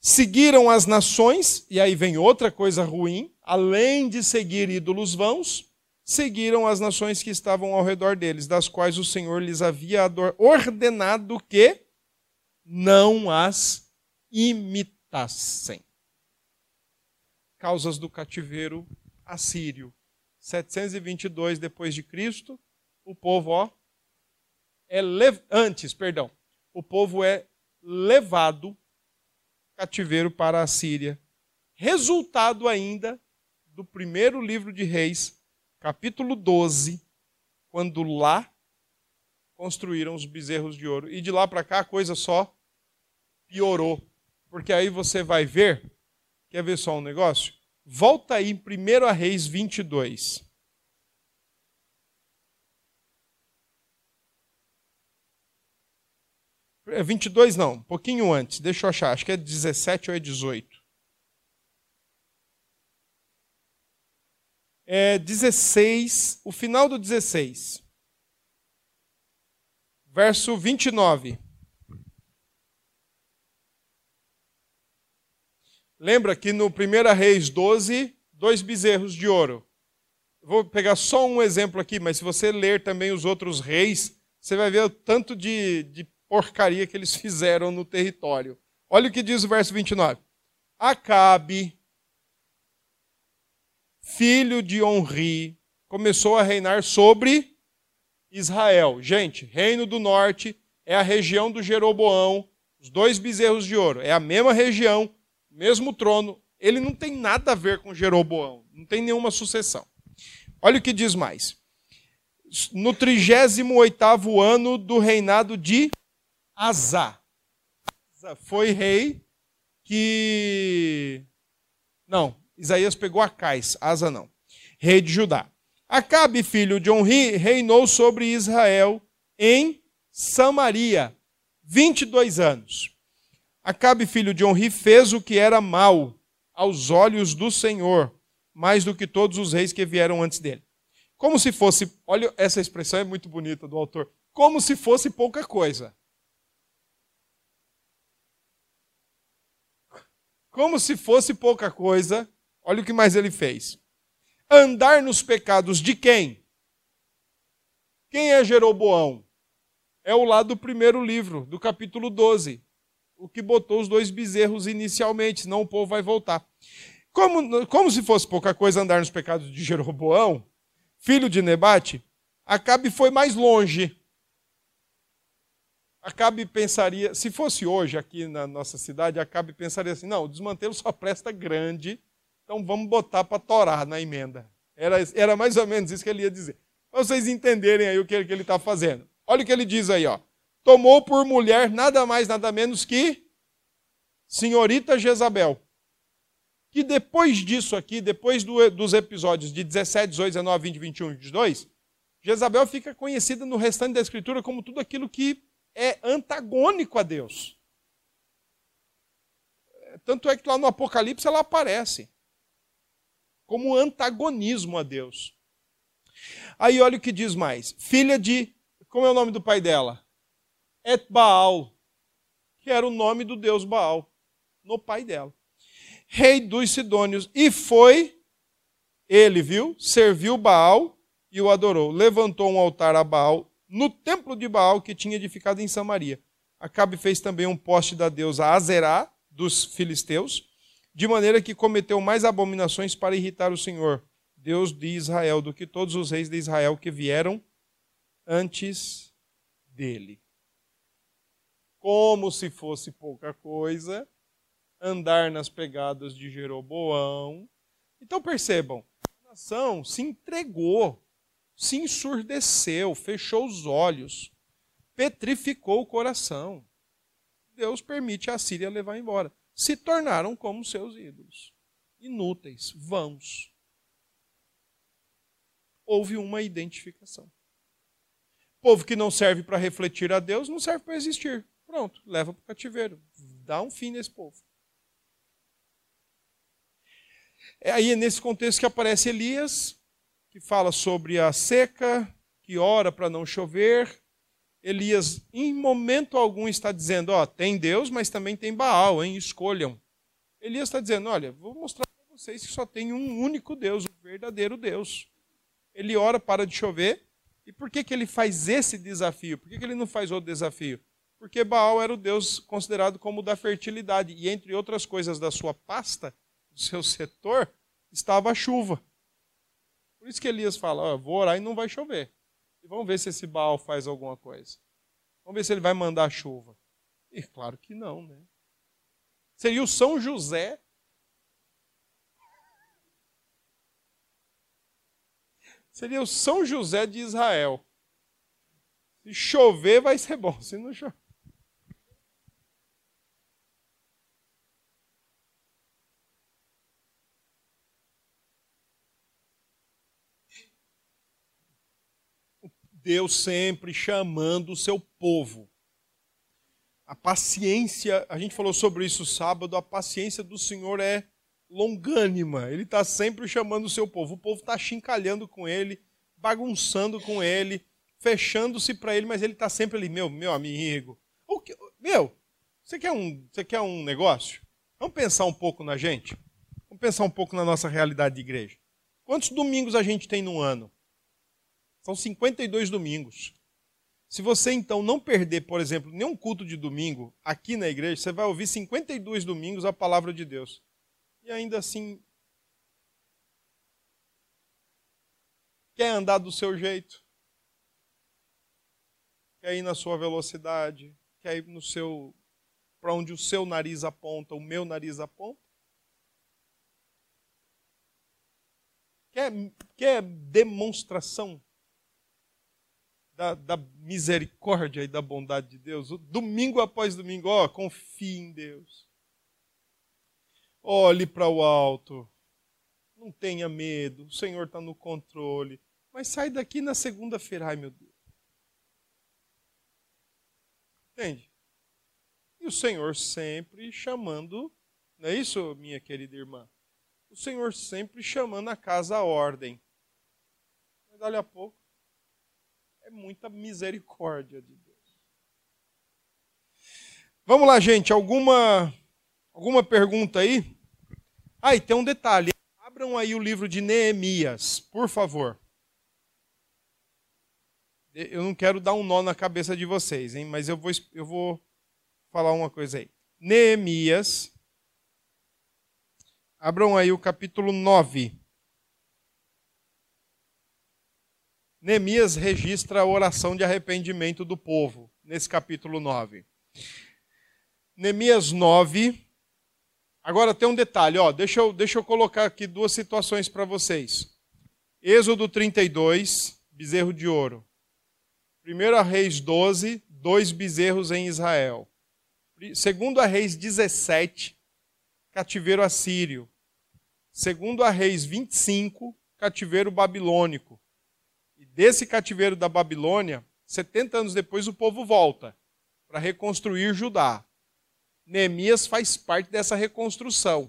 Seguiram as nações, e aí vem outra coisa ruim, além de seguir ídolos vãos, seguiram as nações que estavam ao redor deles, das quais o Senhor lhes havia ordenado que não as imitassem. Causas do cativeiro assírio. 722 depois de Cristo, o povo ó, é lev... antes, perdão, o povo é levado cativeiro para a Síria. Resultado ainda do primeiro livro de Reis, capítulo 12, quando lá construíram os bezerros de ouro. E de lá para cá a coisa só piorou. Porque aí você vai ver, quer ver só um negócio? Volta aí em 1 Reis 22. É 22 não, um pouquinho antes, deixa eu achar, acho que é 17 ou é 18. É 16, o final do 16. Verso 29. Lembra que no 1 Reis 12, dois bezerros de ouro. Vou pegar só um exemplo aqui, mas se você ler também os outros reis, você vai ver o tanto de, de porcaria que eles fizeram no território. Olha o que diz o verso 29. Acabe, filho de Onri, começou a reinar sobre Israel. Gente, reino do norte é a região do Jeroboão, os dois bezerros de ouro. É a mesma região, mesmo trono, ele não tem nada a ver com Jeroboão, não tem nenhuma sucessão. Olha o que diz mais. No 38 ano do reinado de Azá. Foi rei que. Não, Isaías pegou Acais, Asa não. Rei de Judá. Acabe, filho de Onri, reinou sobre Israel em Samaria, 22 anos. Acabe, filho de Onri, fez o que era mal aos olhos do Senhor, mais do que todos os reis que vieram antes dele. Como se fosse, olha, essa expressão é muito bonita do autor, como se fosse pouca coisa. Como se fosse pouca coisa, olha o que mais ele fez. Andar nos pecados de quem? Quem é Jeroboão? É o lado do primeiro livro, do capítulo 12 o que botou os dois bezerros inicialmente, senão o povo vai voltar. Como, como se fosse pouca coisa andar nos pecados de Jeroboão, filho de Nebate, Acabe foi mais longe. Acabe pensaria, se fosse hoje aqui na nossa cidade, Acabe pensaria assim: não, o desmantelo só presta grande, então vamos botar para torar na emenda. Era, era mais ou menos isso que ele ia dizer. Para vocês entenderem aí o que, que ele está fazendo. Olha o que ele diz aí, ó tomou por mulher nada mais, nada menos que senhorita Jezabel. Que depois disso aqui, depois do, dos episódios de 17, 18, 19, 20, 21 e 22, Jezabel fica conhecida no restante da Escritura como tudo aquilo que é antagônico a Deus. Tanto é que lá no Apocalipse ela aparece como antagonismo a Deus. Aí olha o que diz mais: filha de. Como é o nome do pai dela? Et Baal, que era o nome do deus Baal, no pai dela. Rei dos Sidônios. E foi, ele viu, serviu Baal e o adorou. Levantou um altar a Baal no templo de Baal que tinha edificado em Samaria. Acabe fez também um poste da deusa Azerá, dos filisteus, de maneira que cometeu mais abominações para irritar o Senhor, Deus de Israel, do que todos os reis de Israel que vieram antes dele como se fosse pouca coisa, andar nas pegadas de Jeroboão. Então percebam, a nação se entregou, se ensurdeceu, fechou os olhos, petrificou o coração. Deus permite a Síria levar embora. Se tornaram como seus ídolos, inúteis, vãos. Houve uma identificação. Povo que não serve para refletir a Deus não serve para existir. Pronto, leva para o cativeiro. Dá um fim nesse povo. É aí nesse contexto que aparece Elias, que fala sobre a seca, que ora para não chover. Elias, em momento algum, está dizendo: ó, tem Deus, mas também tem Baal, hein? Escolham. Elias está dizendo: olha, vou mostrar para vocês que só tem um único Deus, o verdadeiro Deus. Ele ora para de chover. E por que, que ele faz esse desafio? Por que, que ele não faz outro desafio? porque Baal era o deus considerado como da fertilidade, e entre outras coisas da sua pasta, do seu setor, estava a chuva. Por isso que Elias fala: oh, vou orar e não vai chover. E vamos ver se esse Baal faz alguma coisa. Vamos ver se ele vai mandar chuva. E claro que não, né? Seria o São José. Seria o São José de Israel. Se chover, vai ser bom. Se não chover. Deus sempre chamando o seu povo. A paciência, a gente falou sobre isso sábado, a paciência do Senhor é longânima. Ele está sempre chamando o seu povo. O povo está chincalhando com ele, bagunçando com ele, fechando-se para ele, mas ele está sempre ali, meu, meu amigo. O que, meu, você quer, um, você quer um negócio? Vamos pensar um pouco na gente? Vamos pensar um pouco na nossa realidade de igreja. Quantos domingos a gente tem no ano? São 52 domingos. Se você então não perder, por exemplo, nenhum culto de domingo aqui na igreja, você vai ouvir 52 domingos a palavra de Deus. E ainda assim quer andar do seu jeito, quer ir na sua velocidade, quer ir no seu para onde o seu nariz aponta, o meu nariz aponta. Quer, quer demonstração da, da, misericórdia e da bondade de Deus, domingo após domingo, ó, confie em Deus. Olhe para o alto. Não tenha medo, o Senhor está no controle. Mas sai daqui na segunda-feira, ai meu Deus. Entende? E o Senhor sempre chamando, não é isso, minha querida irmã? O Senhor sempre chamando a casa à ordem. Mas dali a pouco, é muita misericórdia de Deus. Vamos lá, gente. Alguma, alguma pergunta aí? Ah, e tem um detalhe. Abram aí o livro de Neemias, por favor. Eu não quero dar um nó na cabeça de vocês, hein? mas eu vou, eu vou falar uma coisa aí. Neemias. Abram aí o capítulo 9. Neemias registra a oração de arrependimento do povo, nesse capítulo 9. Neemias 9. Agora tem um detalhe, ó, deixa eu, deixa eu colocar aqui duas situações para vocês. Êxodo 32, bezerro de ouro. 1 Reis 12, dois bezerros em Israel. Segundo a Reis 17, cativeiro assírio. Segundo a Reis 25, cativeiro babilônico desse cativeiro da Babilônia, 70 anos depois o povo volta para reconstruir Judá. Neemias faz parte dessa reconstrução.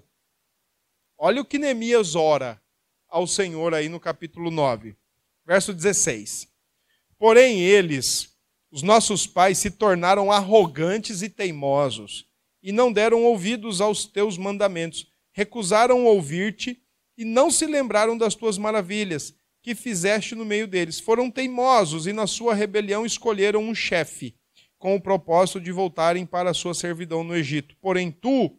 Olha o que Neemias ora ao Senhor aí no capítulo 9, verso 16. Porém, eles, os nossos pais, se tornaram arrogantes e teimosos, e não deram ouvidos aos teus mandamentos, recusaram ouvir-te e não se lembraram das tuas maravilhas que fizeste no meio deles. Foram teimosos e na sua rebelião escolheram um chefe, com o propósito de voltarem para a sua servidão no Egito. Porém, tu,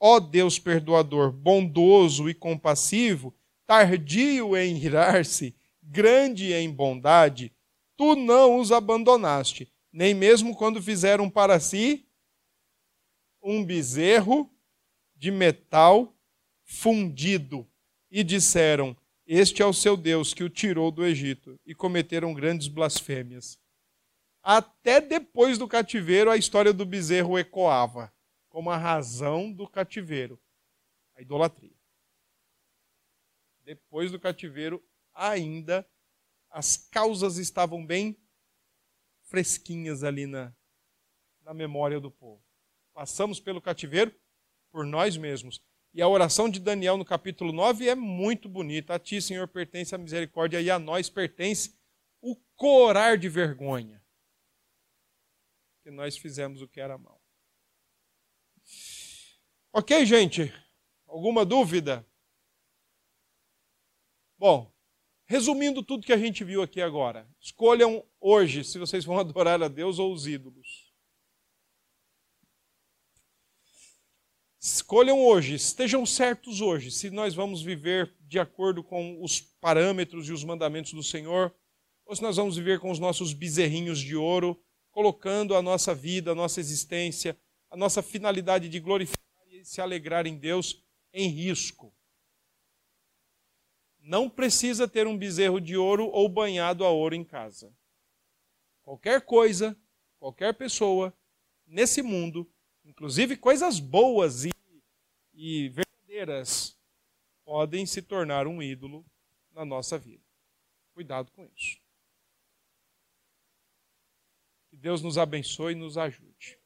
ó Deus perdoador, bondoso e compassivo, tardio em irar-se, grande em bondade, tu não os abandonaste, nem mesmo quando fizeram para si um bezerro de metal fundido e disseram: este é o seu Deus que o tirou do Egito e cometeram grandes blasfêmias. Até depois do cativeiro, a história do bezerro ecoava como a razão do cativeiro, a idolatria. Depois do cativeiro, ainda as causas estavam bem fresquinhas ali na, na memória do povo. Passamos pelo cativeiro por nós mesmos. E a oração de Daniel no capítulo 9 é muito bonita. A ti, Senhor, pertence a misericórdia e a nós pertence o corar de vergonha. Que nós fizemos o que era mal. Ok, gente? Alguma dúvida? Bom, resumindo tudo que a gente viu aqui agora, escolham hoje se vocês vão adorar a Deus ou os ídolos. Escolham hoje, estejam certos hoje, se nós vamos viver de acordo com os parâmetros e os mandamentos do Senhor, ou se nós vamos viver com os nossos bezerrinhos de ouro, colocando a nossa vida, a nossa existência, a nossa finalidade de glorificar e se alegrar em Deus em risco. Não precisa ter um bezerro de ouro ou banhado a ouro em casa. Qualquer coisa, qualquer pessoa nesse mundo Inclusive, coisas boas e, e verdadeiras podem se tornar um ídolo na nossa vida. Cuidado com isso. Que Deus nos abençoe e nos ajude.